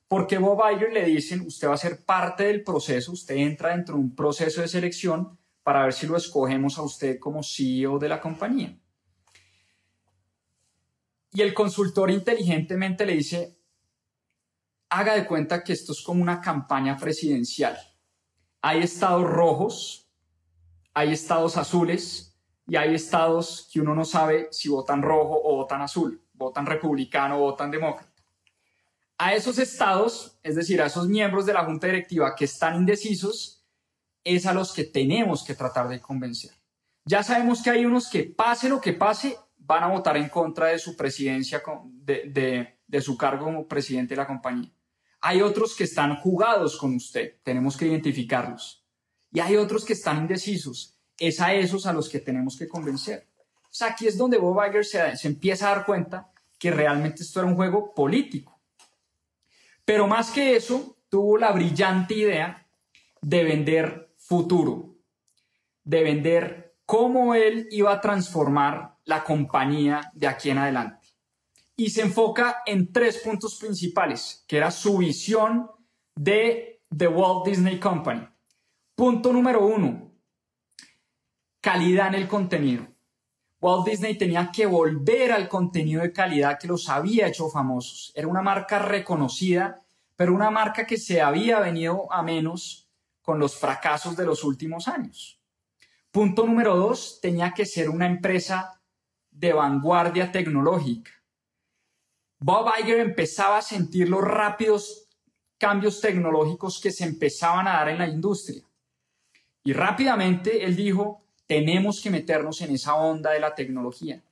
Porque Bob Iger le dicen, usted va a ser parte del proceso, usted entra dentro de un proceso de selección para ver si lo escogemos a usted como CEO de la compañía. Y el consultor inteligentemente le dice, haga de cuenta que esto es como una campaña presidencial. Hay estados rojos, hay estados azules y hay estados que uno no sabe si votan rojo o votan azul, votan republicano o votan demócrata. A esos estados, es decir, a esos miembros de la junta directiva que están indecisos, es a los que tenemos que tratar de convencer. Ya sabemos que hay unos que pase lo que pase, van a votar en contra de su presidencia, de, de su cargo como presidente de la compañía. Hay otros que están jugados con usted, tenemos que identificarlos y hay otros que están indecisos. Es a esos a los que tenemos que convencer. O sea, aquí es donde Bob Iger se, se empieza a dar cuenta que realmente esto era un juego político. Pero más que eso, tuvo la brillante idea de vender futuro, de vender cómo él iba a transformar la compañía de aquí en adelante. Y se enfoca en tres puntos principales, que era su visión de The Walt Disney Company. Punto número uno, calidad en el contenido. Walt Disney tenía que volver al contenido de calidad que los había hecho famosos. Era una marca reconocida, pero una marca que se había venido a menos con los fracasos de los últimos años. Punto número dos, tenía que ser una empresa de vanguardia tecnológica. Bob Iger empezaba a sentir los rápidos cambios tecnológicos que se empezaban a dar en la industria. Y rápidamente él dijo, tenemos que meternos en esa onda de la tecnología.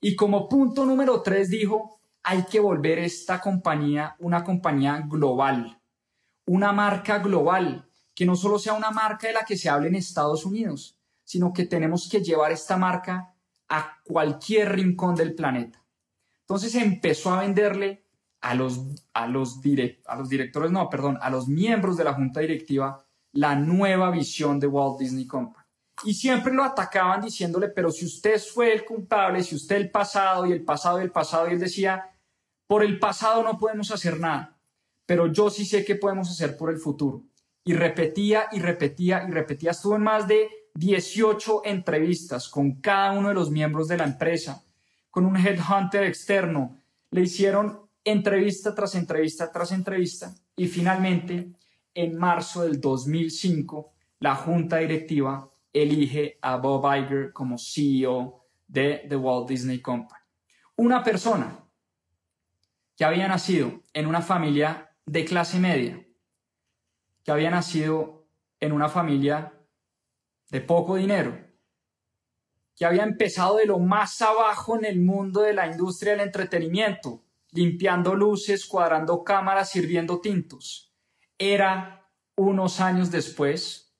Y como punto número tres dijo, hay que volver esta compañía una compañía global, una marca global, que no solo sea una marca de la que se hable en Estados Unidos, sino que tenemos que llevar esta marca a cualquier rincón del planeta. Entonces empezó a venderle a los, a los, directores, no, perdón, a los miembros de la junta directiva la nueva visión de Walt Disney Company. Y siempre lo atacaban diciéndole, pero si usted fue el culpable, si usted el pasado y el pasado y el pasado, y él decía, por el pasado no podemos hacer nada, pero yo sí sé que podemos hacer por el futuro. Y repetía y repetía y repetía. Estuvo en más de 18 entrevistas con cada uno de los miembros de la empresa, con un headhunter externo. Le hicieron entrevista tras entrevista tras entrevista y finalmente en marzo del 2005, la junta directiva elige a Bob Iger como CEO de The Walt Disney Company. Una persona que había nacido en una familia de clase media, que había nacido en una familia de poco dinero, que había empezado de lo más abajo en el mundo de la industria del entretenimiento, limpiando luces, cuadrando cámaras, sirviendo tintos era unos años después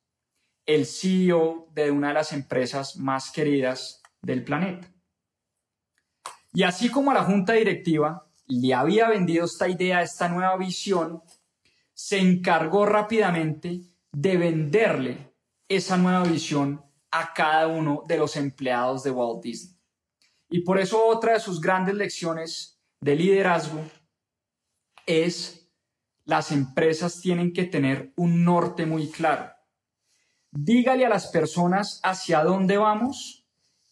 el CEO de una de las empresas más queridas del planeta. Y así como la junta directiva le había vendido esta idea, esta nueva visión, se encargó rápidamente de venderle esa nueva visión a cada uno de los empleados de Walt Disney. Y por eso otra de sus grandes lecciones de liderazgo es las empresas tienen que tener un norte muy claro. Dígale a las personas hacia dónde vamos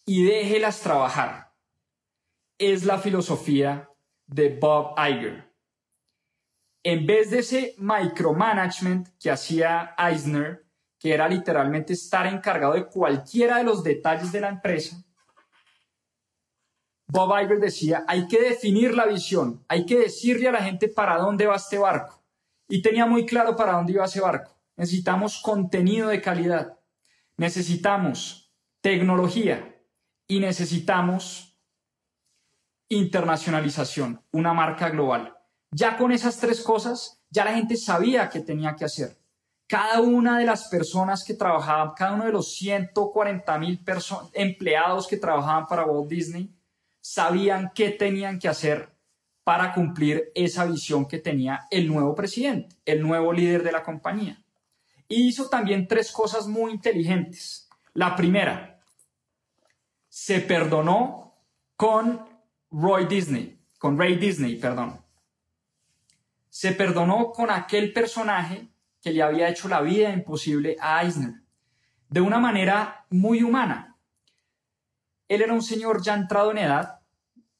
y déjelas trabajar. Es la filosofía de Bob Iger. En vez de ese micromanagement que hacía Eisner, que era literalmente estar encargado de cualquiera de los detalles de la empresa, Bob Iger decía, hay que definir la visión, hay que decirle a la gente para dónde va este barco y tenía muy claro para dónde iba ese barco. Necesitamos contenido de calidad, necesitamos tecnología y necesitamos internacionalización, una marca global. Ya con esas tres cosas, ya la gente sabía qué tenía que hacer. Cada una de las personas que trabajaban, cada uno de los 140 mil empleados que trabajaban para Walt Disney, sabían qué tenían que hacer para cumplir esa visión que tenía el nuevo presidente, el nuevo líder de la compañía. Y hizo también tres cosas muy inteligentes. La primera, se perdonó con Roy Disney, con Ray Disney, perdón. Se perdonó con aquel personaje que le había hecho la vida imposible a Eisner, de una manera muy humana. Él era un señor ya entrado en edad,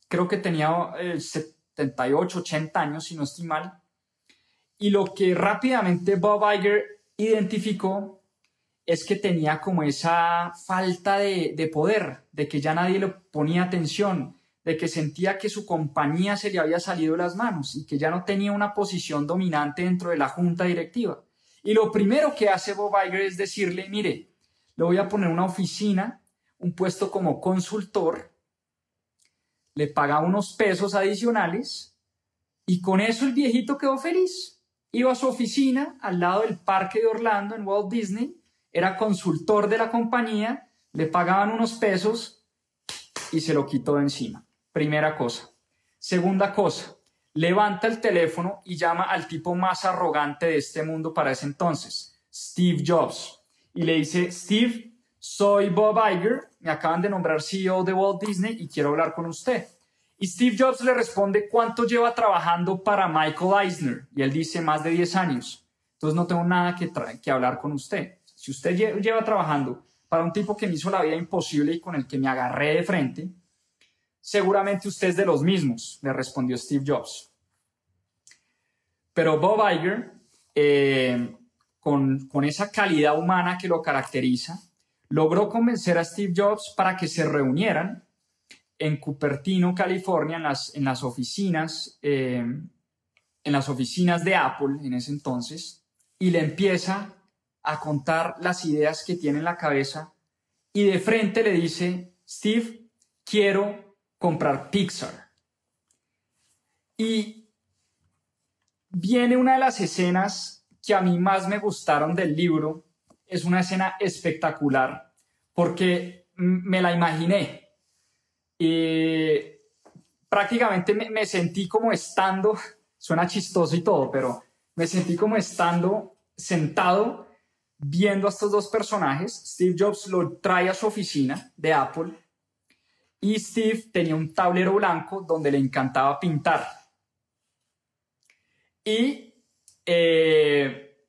creo que tenía 78, 80 años, si no estoy mal, y lo que rápidamente Bob Iger identificó es que tenía como esa falta de, poder, de que ya nadie le ponía atención, de que sentía que su compañía se le había salido de las manos y que ya no tenía una posición dominante dentro de la junta directiva. Y lo primero que hace Bob Iger es decirle, mire, le voy a poner una oficina, un puesto como consultor, le paga unos pesos adicionales y con eso el viejito quedó feliz. Iba a su oficina al lado del parque de Orlando en Walt Disney, era consultor de la compañía, le pagaban unos pesos y se lo quitó de encima. Primera cosa. Segunda cosa, levanta el teléfono y llama al tipo más arrogante de este mundo para ese entonces, Steve Jobs. Y le dice, Steve, soy Bob Iger, me acaban de nombrar CEO de Walt Disney y quiero hablar con usted. Y Steve Jobs le responde, ¿cuánto lleva trabajando para Michael Eisner? Y él dice, más de 10 años. Entonces no tengo nada que, que hablar con usted. Si usted lleva trabajando para un tipo que me hizo la vida imposible y con el que me agarré de frente, Seguramente usted es de los mismos, le respondió Steve Jobs. Pero Bob Iger, eh, con, con esa calidad humana que lo caracteriza, logró convencer a Steve Jobs para que se reunieran en Cupertino, California, en las, en las oficinas, eh, en las oficinas de Apple en ese entonces, y le empieza a contar las ideas que tiene en la cabeza y de frente le dice, Steve, quiero comprar Pixar. Y viene una de las escenas que a mí más me gustaron del libro. Es una escena espectacular porque me la imaginé. Y prácticamente me, me sentí como estando, suena chistoso y todo, pero me sentí como estando sentado viendo a estos dos personajes. Steve Jobs lo trae a su oficina de Apple y Steve tenía un tablero blanco donde le encantaba pintar. Y eh,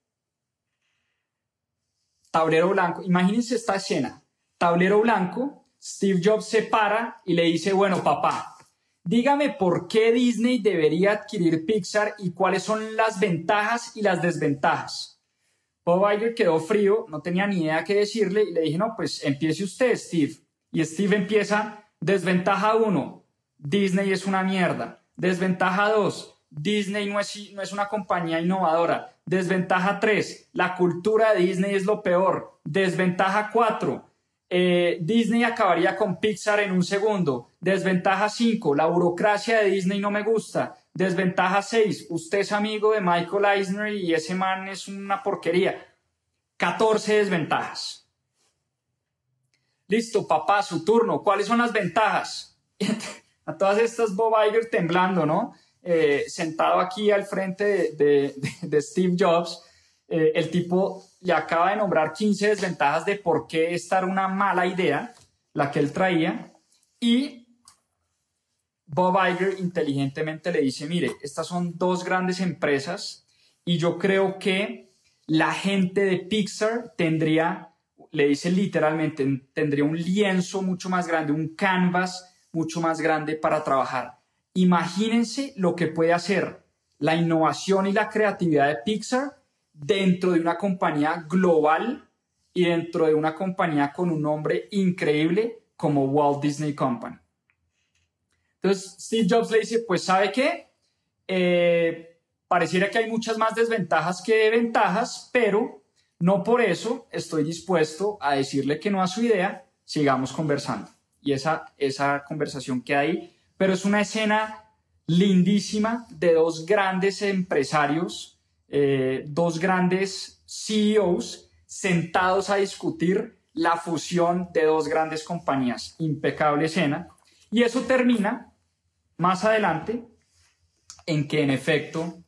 tablero blanco, imagínense esta escena, tablero blanco, Steve Jobs se para y le dice, bueno, papá, dígame por qué Disney debería adquirir Pixar y cuáles son las ventajas y las desventajas. Bob Iger quedó frío, no tenía ni idea qué decirle y le dije, no, pues empiece usted, Steve. Y Steve empieza Desventaja 1, Disney es una mierda. Desventaja 2, Disney no es, no es una compañía innovadora. Desventaja 3, la cultura de Disney es lo peor. Desventaja 4, eh, Disney acabaría con Pixar en un segundo. Desventaja 5, la burocracia de Disney no me gusta. Desventaja 6, usted es amigo de Michael Eisner y ese man es una porquería. 14 desventajas. Listo, papá, su turno. ¿Cuáles son las ventajas? A todas estas Bob Iger temblando, ¿no? Eh, sentado aquí al frente de, Steve Jobs, eh, el tipo le acaba de nombrar 15 desventajas de por qué esta era una mala idea, la que él traía, y Bob Iger inteligentemente le dice, mire, estas son dos grandes empresas y yo creo que la gente de Pixar tendría le dice literalmente, tendría un lienzo mucho más grande, un canvas mucho más grande para trabajar. Imagínense lo que puede hacer la innovación y la creatividad de Pixar dentro de una compañía global y dentro de una compañía con un nombre increíble como Walt Disney Company. Entonces Steve Jobs le dice, pues sabe qué, eh, pareciera que hay muchas más desventajas que ventajas, pero no por eso estoy dispuesto a decirle que no a su idea, sigamos conversando. y esa, esa conversación queda ahí, pero es una escena lindísima de dos grandes empresarios, eh, dos grandes CEOs sentados a discutir la fusión de dos grandes compañías. Impecable escena. Y eso termina más adelante en que en efecto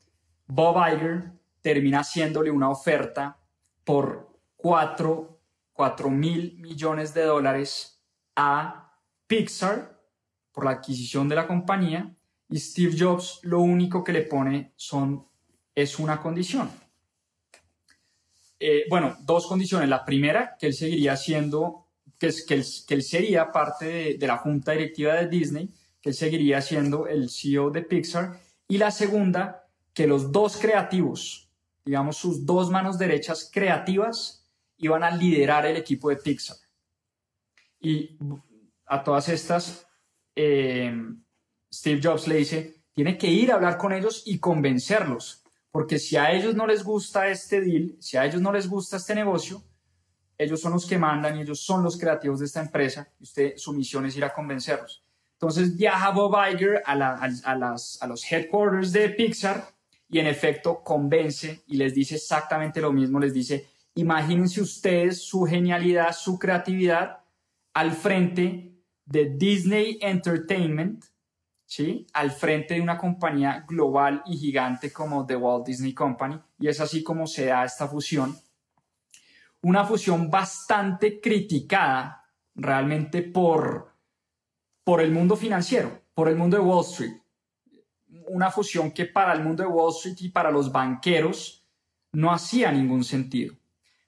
Bob Iger termina haciéndole una oferta por 4, mil millones de dólares a Pixar por la adquisición de la compañía y Steve Jobs lo único que le pone son, es una condición. Eh, bueno, dos condiciones. La primera, que él seguiría siendo, que, es, que, él, que él sería parte de, la junta directiva de Disney, que él seguiría siendo el CEO de Pixar. Y la segunda, que los dos creativos, digamos sus dos manos derechas creativas, iban a liderar el equipo de Pixar. Y a todas estas, eh, Steve Jobs le dice, tiene que ir a hablar con ellos y convencerlos, porque si a ellos no les gusta este deal, si a ellos no les gusta este negocio, ellos son los que mandan y ellos son los creativos de esta empresa y usted su misión es ir a convencerlos. Entonces viaja Bob Iger a, las, a los headquarters de Pixar y en efecto convence y les dice exactamente lo mismo, les dice, imagínense ustedes su genialidad, su creatividad al frente de Disney Entertainment, ¿sí? al frente de una compañía global y gigante como The Walt Disney Company, y es así como se da esta fusión. Una fusión bastante criticada realmente por, por el mundo financiero, por el mundo de Wall Street. Una fusión que para el mundo de Wall Street y para los banqueros no hacía ningún sentido.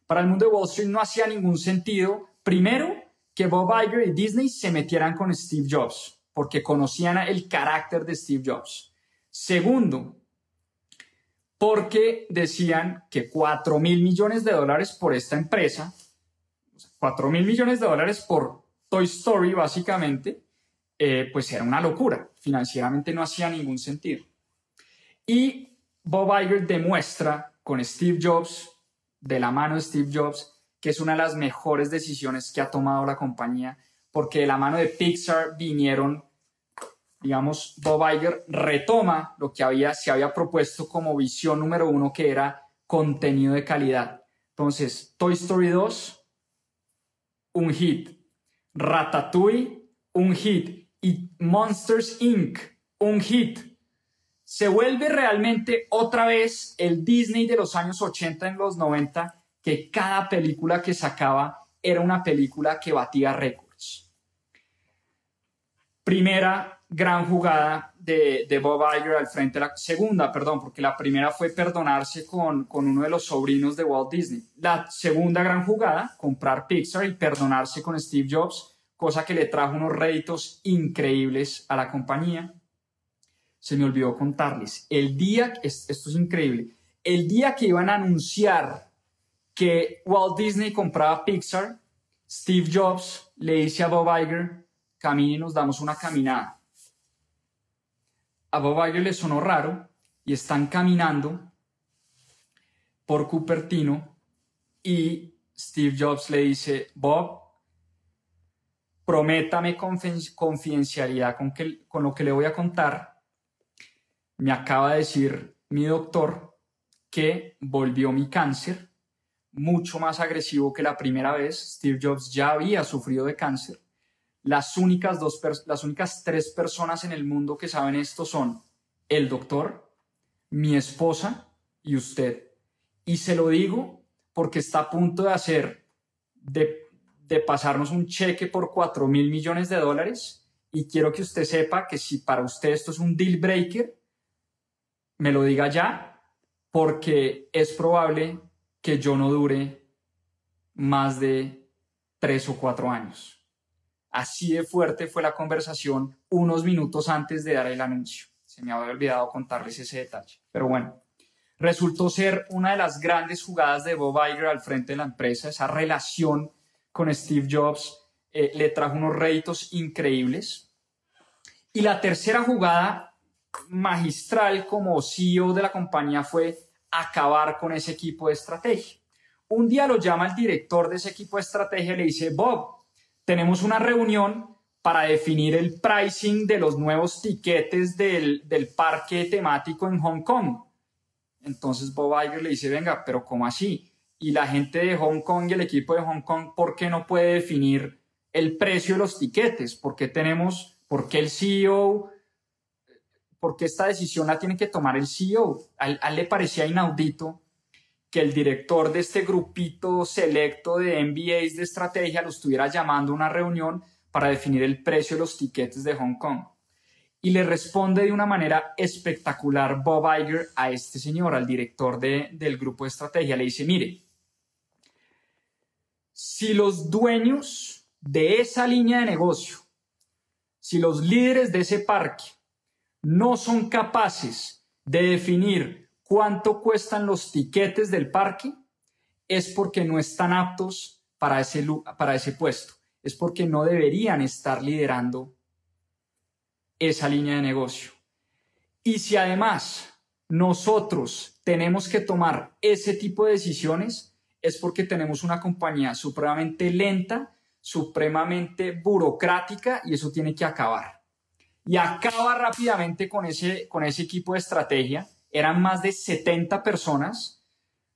Para el mundo de Wall Street no hacía ningún sentido, primero, que Bob Iger y Disney se metieran con Steve Jobs porque conocían el carácter de Steve Jobs. Segundo, porque decían que 4 mil millones de dólares por esta empresa, 4 mil millones de dólares por Toy Story básicamente, eh, pues era una locura. Financieramente no hacía ningún sentido. Y Bob Iger demuestra con Steve Jobs, de la mano de Steve Jobs, que es una de las mejores decisiones que ha tomado la compañía, porque de la mano de Pixar vinieron digamos, Bob Iger retoma lo que había, se había propuesto como visión número uno, que era contenido de calidad. Entonces, Toy Story 2, un hit. Ratatouille, un hit. Y Monsters Inc., un hit. Se vuelve realmente otra vez el Disney de los años 80 en los 90, que cada película que sacaba era una película que batía récords. Primera gran jugada de, Bob Iger al frente, la segunda, perdón, porque la primera fue perdonarse con, con uno de los sobrinos de Walt Disney. La segunda gran jugada, comprar Pixar y perdonarse con Steve Jobs, cosa que le trajo unos réditos increíbles a la compañía. Se me olvidó contarles, el día, esto es increíble, el día que iban a anunciar que Walt Disney compraba Pixar, Steve Jobs le dice a Bob Iger, camine y nos damos una caminada a Bob Iger le sonó raro y están caminando por Cupertino y Steve Jobs le dice, Bob, prométame confidencialidad con, con lo que le voy a contar. Me acaba de decir mi doctor que volvió mi cáncer mucho más agresivo que la primera vez. Steve Jobs ya había sufrido de cáncer las únicas, dos las únicas tres personas en el mundo que saben esto son el doctor, mi esposa y usted. Y se lo digo porque está a punto de hacer, de, de pasarnos un cheque por 4 mil millones de dólares. Y quiero que usted sepa que si para usted esto es un deal breaker, me lo diga ya, porque es probable que yo no dure más de tres o cuatro años. Así de fuerte fue la conversación unos minutos antes de dar el anuncio. Se me había olvidado contarles ese detalle. Pero bueno, resultó ser una de las grandes jugadas de Bob Iger al frente de la empresa. Esa relación con Steve Jobs eh, le trajo unos réditos increíbles. Y la tercera jugada magistral como CEO de la compañía fue acabar con ese equipo de estrategia. Un día lo llama el director de ese equipo de estrategia y le dice, Bob, tenemos una reunión para definir el pricing de los nuevos tiquetes del, del parque temático en Hong Kong. Entonces Bob Iger le dice, venga, pero ¿cómo así? Y la gente de Hong Kong y el equipo de Hong Kong, ¿por qué no puede definir el precio de los tiquetes? ¿Por qué tenemos, por qué el CEO, por qué esta decisión la tiene que tomar el CEO? A él, le parecía inaudito que el director de este grupito selecto de MBAs de estrategia lo estuviera llamando a una reunión para definir el precio de los tiquetes de Hong Kong. Y le responde de una manera espectacular Bob Iger a este señor, al director de, del grupo de estrategia. Le dice, mire, si los dueños de esa línea de negocio, si los líderes de ese parque no son capaces de definir cuánto cuestan los tiquetes del parque, es porque no están aptos para ese, para ese puesto, es porque no deberían estar liderando esa línea de negocio. Y si además nosotros tenemos que tomar ese tipo de decisiones, es porque tenemos una compañía supremamente lenta, supremamente burocrática y eso tiene que acabar. Y acaba rápidamente con ese, con ese equipo de estrategia. Eran más de 70 personas,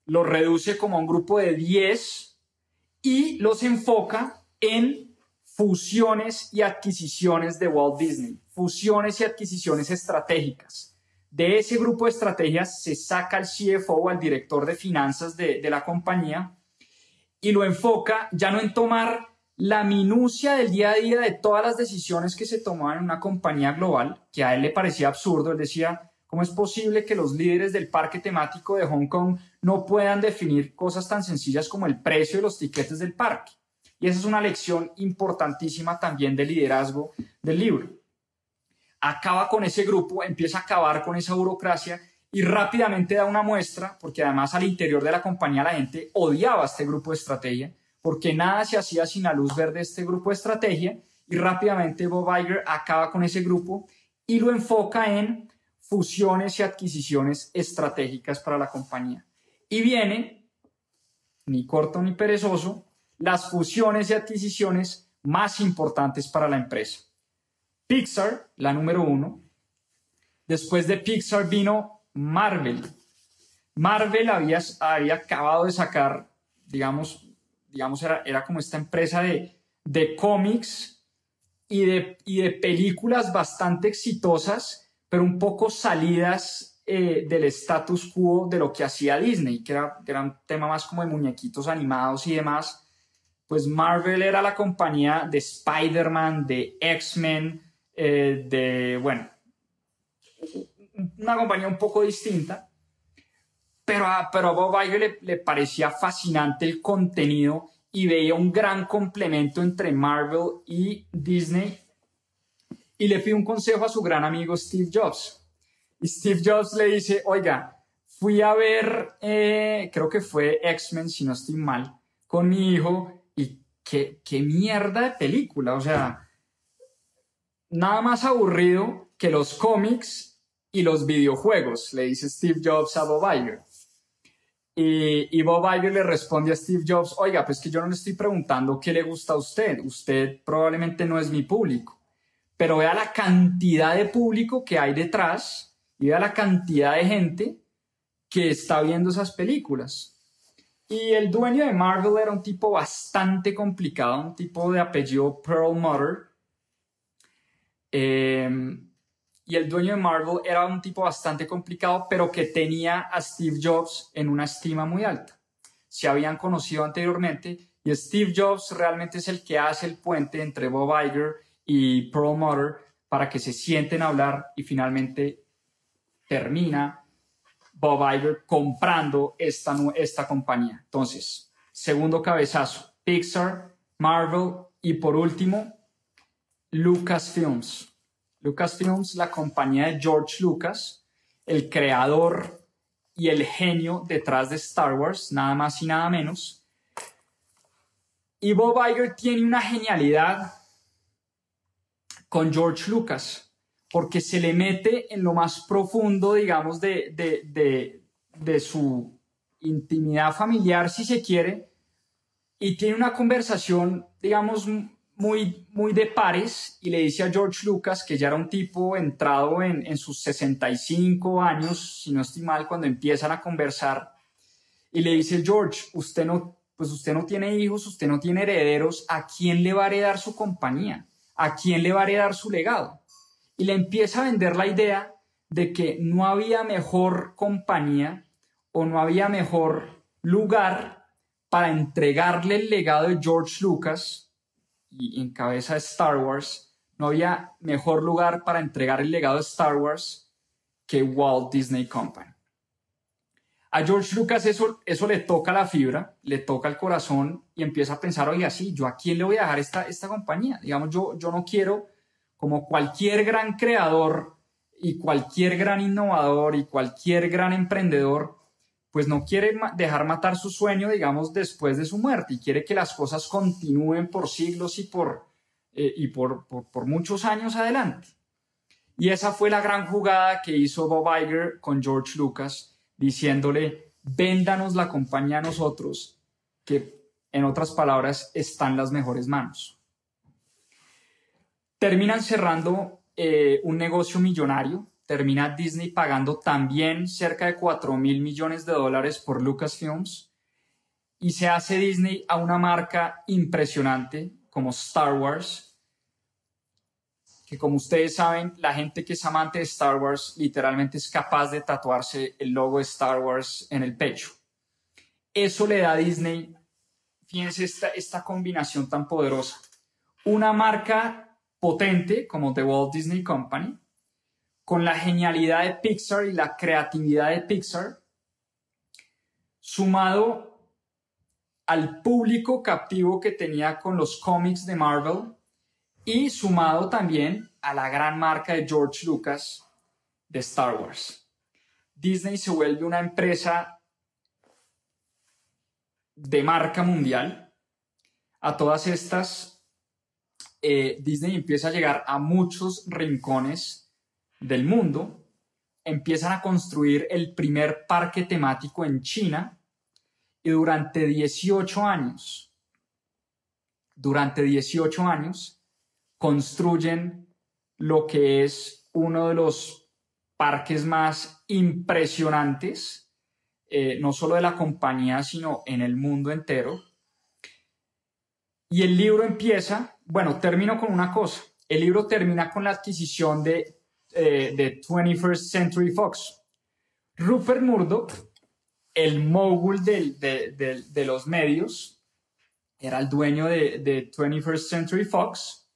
lo reduce como a un grupo de 10 y los enfoca en fusiones y adquisiciones de Walt Disney, fusiones y adquisiciones estratégicas. De ese grupo de estrategias se saca al CFO, al director de finanzas de, la compañía, y lo enfoca ya no en tomar la minucia del día a día de todas las decisiones que se tomaban en una compañía global, que a él le parecía absurdo. Él decía, ¿cómo es posible que los líderes del parque temático de Hong Kong no puedan definir cosas tan sencillas como el precio de los tiquetes del parque? Y esa es una lección importantísima también de liderazgo del libro. Acaba con ese grupo, empieza a acabar con esa burocracia y rápidamente da una muestra, porque además al interior de la compañía la gente odiaba este grupo de estrategia, porque nada se hacía sin la luz verde de este grupo de estrategia, y rápidamente Bob Iger acaba con ese grupo y lo enfoca en fusiones y adquisiciones estratégicas para la compañía. Y viene, ni corto ni perezoso, las fusiones y adquisiciones más importantes para la empresa. Pixar, la número uno. Después de Pixar vino Marvel. Marvel había, había acabado de sacar, digamos, digamos era, era como esta empresa de, de cómics y de, y de películas bastante exitosas, pero un poco salidas eh, del status quo de lo que hacía Disney, que era, que era un tema más como de muñequitos animados y demás pues Marvel era la compañía de Spider-Man, de X-Men, eh, de, bueno, una compañía un poco distinta, pero a, pero Bob Iger le, le, parecía fascinante el contenido y veía un gran complemento entre Marvel y Disney y le pidió un consejo a su gran amigo Steve Jobs. Y Steve Jobs le dice, oiga, fui a ver, eh, creo que fue X-Men, si no estoy mal, con mi hijo qué, mierda de película, o sea, nada más aburrido que los cómics y los videojuegos, le dice Steve Jobs a Bob Iger. Y, y, Bob Iger le responde a Steve Jobs, oiga, pues que yo no le estoy preguntando qué le gusta a usted, usted probablemente no es mi público, pero vea la cantidad de público que hay detrás y vea la cantidad de gente que está viendo esas películas. Y el dueño de Marvel era un tipo bastante complicado, un tipo de apellido Perlmutter. Eh, y el dueño de Marvel era un tipo bastante complicado, pero que tenía a Steve Jobs en una estima muy alta. Se habían conocido anteriormente y Steve Jobs realmente es el que hace el puente entre Bob Iger y Perlmutter para que se sienten a hablar y finalmente termina Bob Iger comprando esta, esta compañía. Entonces, segundo cabezazo, Pixar, Marvel y por último, Lucasfilms. Lucasfilms, la compañía de George Lucas, el creador y el genio detrás de Star Wars, nada más y nada menos. Y Bob Iger tiene una genialidad con George Lucas porque se le mete en lo más profundo, digamos, de, de, su intimidad familiar, si se quiere, y tiene una conversación, digamos, muy, muy de pares y le dice a George Lucas, que ya era un tipo entrado en, en sus 65 años, si no estoy mal, cuando empiezan a conversar, y le dice, George, usted no, pues usted no tiene hijos, usted no tiene herederos, ¿a quién le va a heredar su compañía? ¿A quién le va a heredar su legado? Y le empieza a vender la idea de que no había mejor compañía o no había mejor lugar para entregarle el legado de George Lucas y en cabeza de Star Wars, no había mejor lugar para entregar el legado de Star Wars que Walt Disney Company. A George Lucas eso, eso le toca la fibra, le toca el corazón y empieza a pensar, oye, sí, ¿yo a quién le voy a dejar esta, esta compañía? Digamos, yo, yo no quiero, como cualquier gran creador y cualquier gran innovador y cualquier gran emprendedor, pues no quiere dejar matar su sueño, digamos, después de su muerte y quiere que las cosas continúen por siglos y por, eh, y por, por, muchos años adelante. Y esa fue la gran jugada que hizo Bob Iger con George Lucas, diciéndole, véndanos la compañía a nosotros, que en otras palabras están las mejores manos. Terminan cerrando eh, un negocio millonario termina Disney pagando también cerca de 4 mil millones de dólares por Lucasfilms y se hace Disney a una marca impresionante como Star Wars, que como ustedes saben, la gente que es amante de Star Wars literalmente es capaz de tatuarse el logo de Star Wars en el pecho. Eso le da a Disney, fíjense esta, esta combinación tan poderosa, una marca potente como The Walt Disney Company, con la genialidad de Pixar y la creatividad de Pixar, sumado al público captivo que tenía con los cómics de Marvel y sumado también a la gran marca de George Lucas de Star Wars. Disney se vuelve una empresa de marca mundial. A todas estas, eh, Disney empieza a llegar a muchos rincones del mundo, empiezan a construir el primer parque temático en China y durante 18 años, durante 18 años, construyen lo que es uno de los parques más impresionantes, eh, no solo de la compañía, sino en el mundo entero. Y el libro empieza, bueno, termino con una cosa, el libro termina con la adquisición de eh, de 21st Century Fox. Rupert Murdoch, el mogul de, los medios, era el dueño de, 21st Century Fox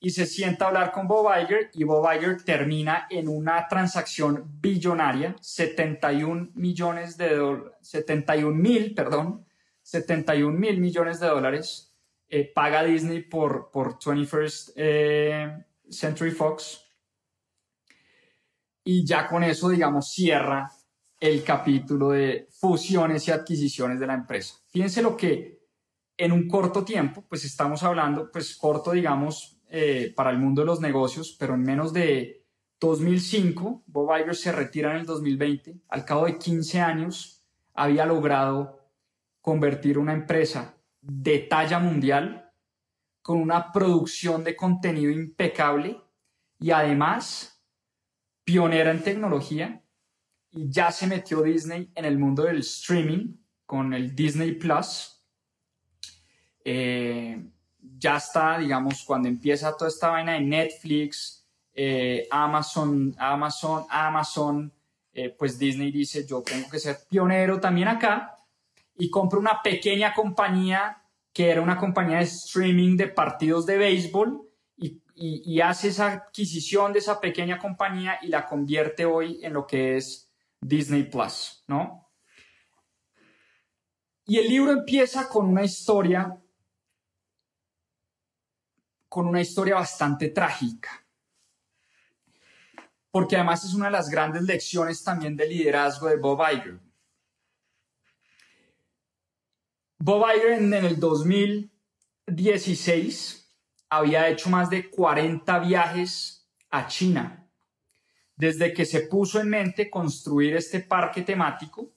y se sienta a hablar con Bob Iger y Bob Iger termina en una transacción billonaria, 71 millones de dólares, 71 mil, perdón, 71 mil millones de dólares eh, paga Disney por, por 21st eh, Century Fox y ya con eso, digamos, cierra el capítulo de fusiones y adquisiciones de la empresa. Fíjense lo que en un corto tiempo, pues estamos hablando, pues corto, digamos, eh, para el mundo de los negocios, pero en menos de 2005, Bob Iger se retira en el 2020. Al cabo de 15 años, había logrado convertir una empresa de talla mundial con una producción de contenido impecable y además pionera en tecnología y ya se metió Disney en el mundo del streaming con el Disney Plus. Eh, ya está, digamos, cuando empieza toda esta vaina de Netflix, eh, Amazon, Amazon, Amazon, eh, pues Disney dice, yo tengo que ser pionero también acá y compra una pequeña compañía que era una compañía de streaming de partidos de béisbol y, hace esa adquisición de esa pequeña compañía y la convierte hoy en lo que es Disney Plus, ¿no? Y el libro empieza con una historia, con una historia bastante trágica, porque además es una de las grandes lecciones también de liderazgo de Bob Iger. Bob Iger en el 2016 había hecho más de 40 viajes a China desde que se puso en mente construir este parque temático.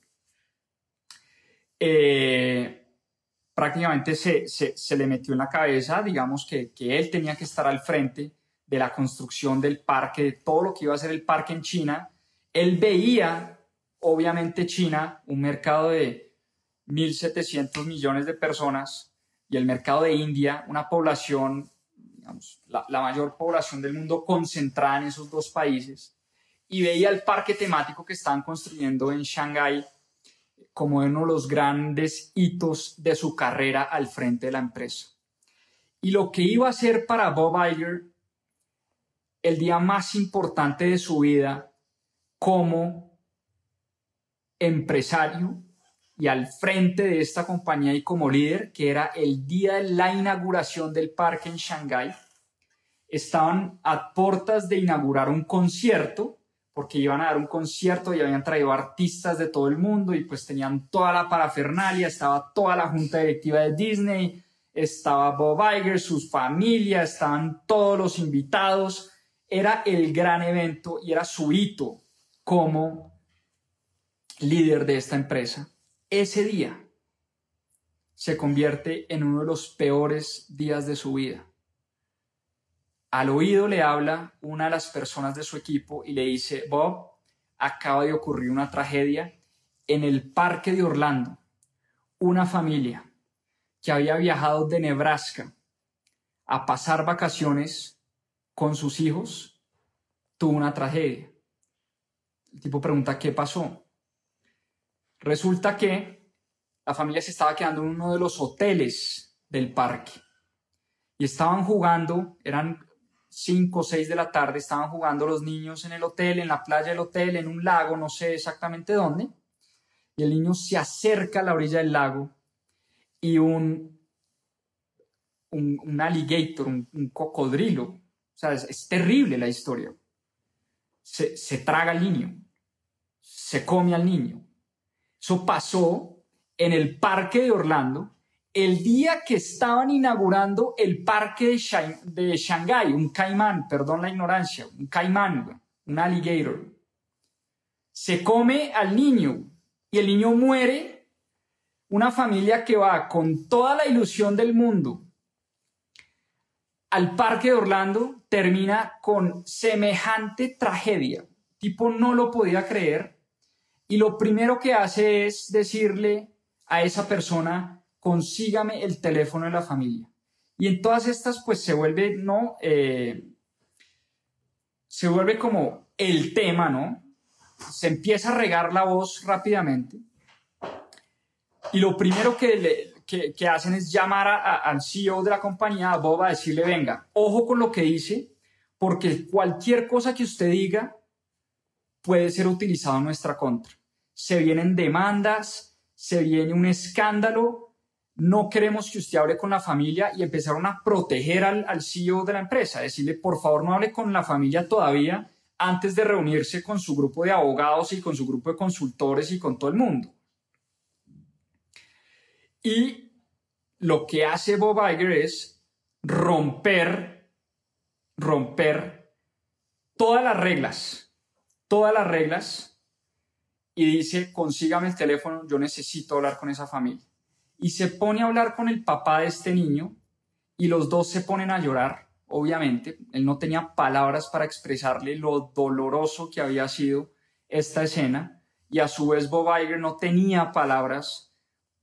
Eh, prácticamente se, se, le metió en la cabeza, digamos, que, que él tenía que estar al frente de la construcción del parque, de todo lo que iba a ser el parque en China. Él veía, obviamente, China, un mercado de 1.700 millones de personas, y el mercado de India, una población, la mayor población del mundo concentrada en esos dos países, y veía el parque temático que estaban construyendo en Shanghái como uno de los grandes hitos de su carrera al frente de la empresa. Y lo que iba a ser para Bob Iger el día más importante de su vida como empresario y al frente de esta compañía y como líder, que era el día de la inauguración del parque en Shanghái. Estaban a puertas de inaugurar un concierto porque iban a dar un concierto y habían traído artistas de todo el mundo y pues tenían toda la parafernalia, estaba toda la junta directiva de Disney, estaba Bob Iger, sus familias, estaban todos los invitados. Era el gran evento y era su hito como líder de esta empresa. Ese día se convierte en uno de los peores días de su vida al oído le habla una de las personas de su equipo y le dice, Bob, acaba de ocurrir una tragedia en el parque de Orlando. Una familia que había viajado de Nebraska a pasar vacaciones con sus hijos tuvo una tragedia. El tipo pregunta, ¿qué pasó? Resulta que la familia se estaba quedando en uno de los hoteles del parque. Y estaban jugando, eran 5 o 6 de la tarde estaban jugando los niños en el hotel, en la playa del hotel, en un lago, no sé exactamente dónde, y el niño se acerca a la orilla del lago y un, un, alligator, un, cocodrilo, o sea, es, terrible la historia, se, se traga al niño, se come al niño. Eso pasó en el parque de Orlando el día que estaban inaugurando el parque de, Shanghái, un caimán, perdón la ignorancia, un caimán, un alligator, se come al niño y el niño muere, una familia que va con toda la ilusión del mundo al parque de Orlando termina con semejante tragedia. tipo no lo podía creer y lo primero que hace es decirle a esa persona, consígame el teléfono de la familia. Y en todas estas, pues se vuelve, ¿no? Eh, se vuelve como el tema, ¿no? Se empieza a regar la voz rápidamente. Y lo primero que, que, hacen es llamar al CEO de la compañía, a Bob, a decirle, venga, ojo con lo que dice, porque cualquier cosa que usted diga puede ser utilizado en nuestra contra. Se vienen demandas, se viene un escándalo no queremos que usted hable con la familia y empezaron a proteger al, CEO de la empresa, decirle, por favor, no hable con la familia todavía antes de reunirse con su grupo de abogados y con su grupo de consultores y con todo el mundo. Y lo que hace Bob Iger es romper, romper todas las reglas, todas las reglas, y dice, consígame el teléfono, yo necesito hablar con esa familia y se pone a hablar con el papá de este niño y los dos se ponen a llorar, obviamente. Él no tenía palabras para expresarle lo doloroso que había sido esta escena y a su vez Bob Iger no tenía palabras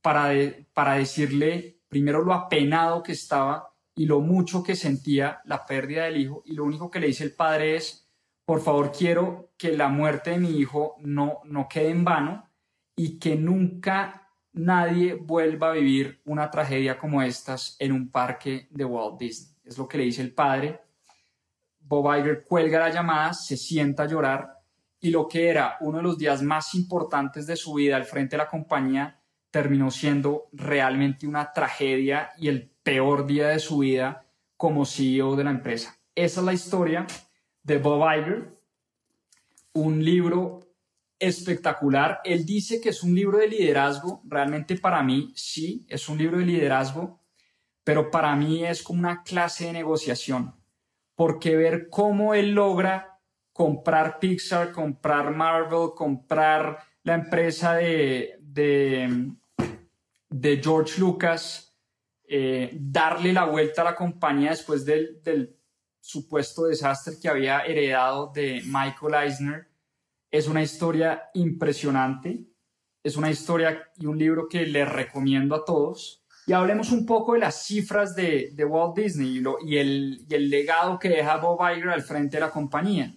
para, para decirle primero lo apenado que estaba y lo mucho que sentía la pérdida del hijo y lo único que le dice el padre es por favor quiero que la muerte de mi hijo no, no quede en vano y que nunca nadie vuelva a vivir una tragedia como estas en un parque de Walt Disney. Es lo que le dice el padre. Bob Iger cuelga la llamada, se sienta a llorar y lo que era uno de los días más importantes de su vida al frente de la compañía terminó siendo realmente una tragedia y el peor día de su vida como CEO de la empresa. Esa es la historia de Bob Iger, un libro espectacular. Él dice que es un libro de liderazgo. Realmente para mí sí, es un libro de liderazgo, pero para mí es como una clase de negociación, porque ver cómo él logra comprar Pixar, comprar Marvel, comprar la empresa de, de, de George Lucas eh, darle la vuelta a la compañía después del, del supuesto desastre que había heredado de Michael Eisner. Es una historia impresionante, es una historia y un libro que les recomiendo a todos. Y hablemos un poco de las cifras de, Walt Disney y, el, y, el, legado que deja Bob Iger al frente de la compañía.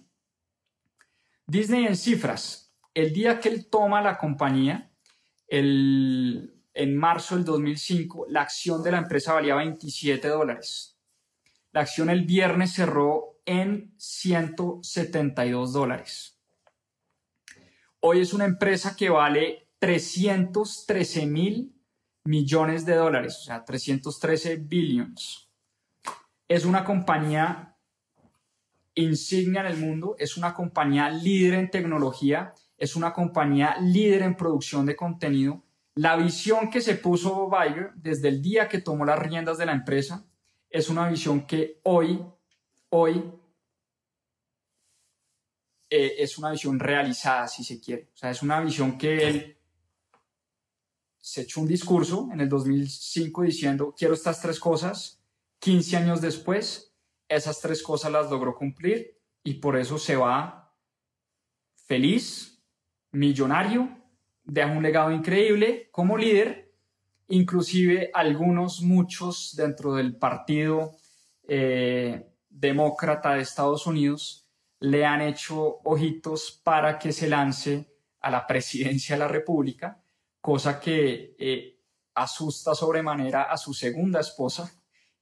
Disney en cifras. El día que él toma la compañía, el, en marzo del 2005, la acción de la empresa valía 27 dólares. La acción el viernes cerró en 172 dólares. Hoy es una empresa que vale 313 mil millones de dólares, o sea, 313 billions. Es una compañía insignia en el mundo, es una compañía líder en tecnología, es una compañía líder en producción de contenido. La visión que se puso Iger desde el día que tomó las riendas de la empresa es una visión que hoy, hoy, eh, es una visión realizada, si se quiere. O sea, es una visión que él se echó un discurso en el 2005 diciendo, quiero estas tres cosas. 15 años después, esas tres cosas las logró cumplir y por eso se va feliz, millonario, deja un legado increíble como líder inclusive algunos, muchos dentro del Partido eh, Demócrata de Estados Unidos le han hecho ojitos para que se lance a la presidencia de la República, cosa que eh, asusta sobremanera a su segunda esposa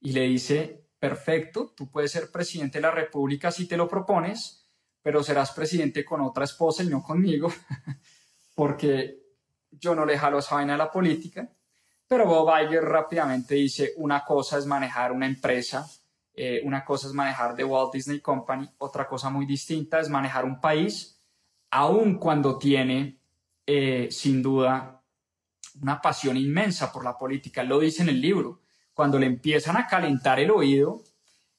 y le dice, perfecto, tú puedes ser presidente de la República si te lo propones, pero serás presidente con otra esposa y no conmigo, porque yo no le jalo esa vaina de la política. Pero Bob Iger rápidamente dice, una cosa es manejar una empresa, eh, una cosa es manejar The Walt Disney Company, otra cosa muy distinta es manejar un país, aun cuando tiene, eh, sin duda, una pasión inmensa por la política. Lo dice en el libro. Cuando le empiezan a calentar el oído,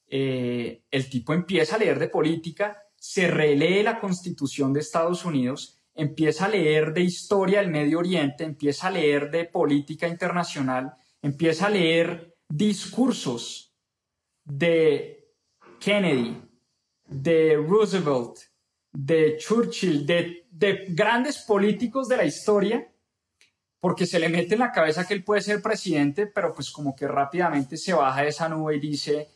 eh, el tipo empieza a leer de política, se relee la constitución de Estados Unidos empieza a leer de historia del Medio Oriente, empieza a leer de política internacional, empieza a leer discursos de Kennedy, de Roosevelt, de Churchill, de, grandes políticos de la historia, porque se le mete en la cabeza que él puede ser presidente, pero pues como que rápidamente se baja de esa nube y dice,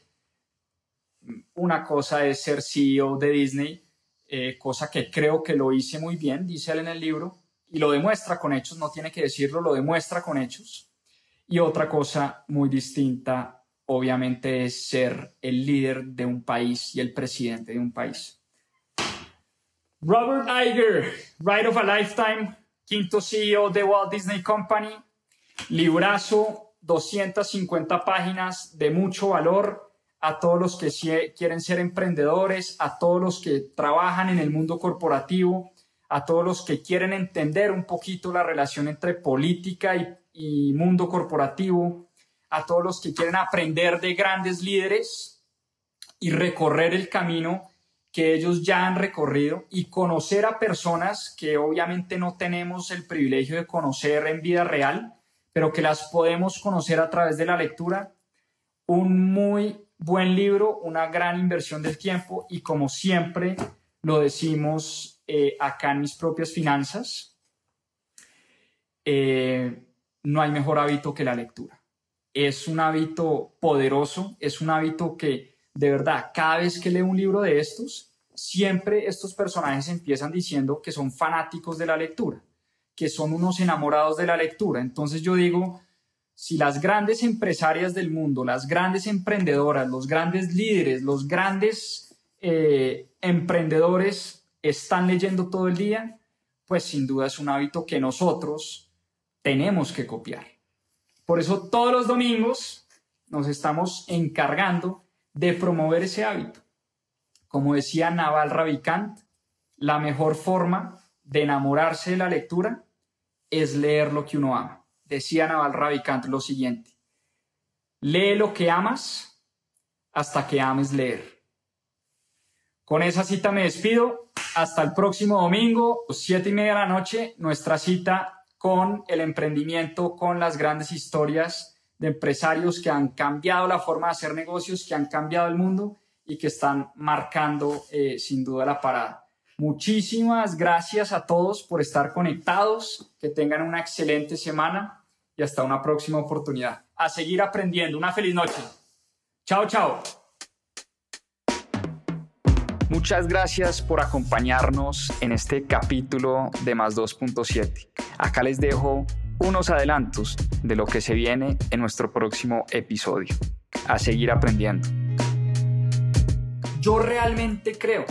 una cosa es ser CEO de Disney eh, cosa que creo que lo hice muy bien, dice él en el libro, y lo demuestra con hechos, no tiene que decirlo, lo demuestra con hechos. Y otra cosa muy distinta, obviamente, es ser el líder de un país y el presidente de un país. Robert Iger, Right of a Lifetime, quinto CEO de Walt Disney Company, librazo, 250 páginas de mucho valor, a todos los que quieren ser emprendedores, a todos los que trabajan en el mundo corporativo, a todos los que quieren entender un poquito la relación entre política y, mundo corporativo, a todos los que quieren aprender de grandes líderes y recorrer el camino que ellos ya han recorrido y conocer a personas que obviamente no tenemos el privilegio de conocer en vida real, pero que las podemos conocer a través de la lectura. Un muy buen libro, una gran inversión del tiempo y como siempre lo decimos eh, acá en mis propias finanzas, eh, no hay mejor hábito que la lectura. Es un hábito poderoso, es un hábito que de verdad cada vez que leo un libro de estos, siempre estos personajes empiezan diciendo que son fanáticos de la lectura, que son unos enamorados de la lectura. Entonces yo digo, si las grandes empresarias del mundo, las grandes emprendedoras, los grandes líderes, los grandes eh, emprendedores están leyendo todo el día, pues sin duda es un hábito que nosotros tenemos que copiar. Por eso todos los domingos nos estamos encargando de promover ese hábito. Como decía Naval Ravikant, la mejor forma de enamorarse de la lectura es leer lo que uno ama decía Naval Ravikant lo siguiente, lee lo que amas hasta que ames leer. Con esa cita me despido. Hasta el próximo domingo, siete y media de la noche, nuestra cita con el emprendimiento, con las grandes historias de empresarios que han cambiado la forma de hacer negocios, que han cambiado el mundo y que están marcando eh, sin duda la parada. Muchísimas gracias a todos por estar conectados, que tengan una excelente semana y hasta una próxima oportunidad. A seguir aprendiendo. Una feliz noche. Chao, chao. Muchas gracias por acompañarnos en este capítulo de Más 2.7. Acá les dejo unos adelantos de lo que se viene en nuestro próximo episodio. A seguir aprendiendo. Yo realmente creo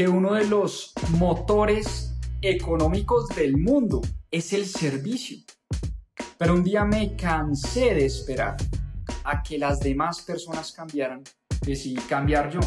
que uno de los motores económicos del mundo es el servicio. Pero un día me cansé de esperar a que las demás personas cambiaran. Decidí cambiar yo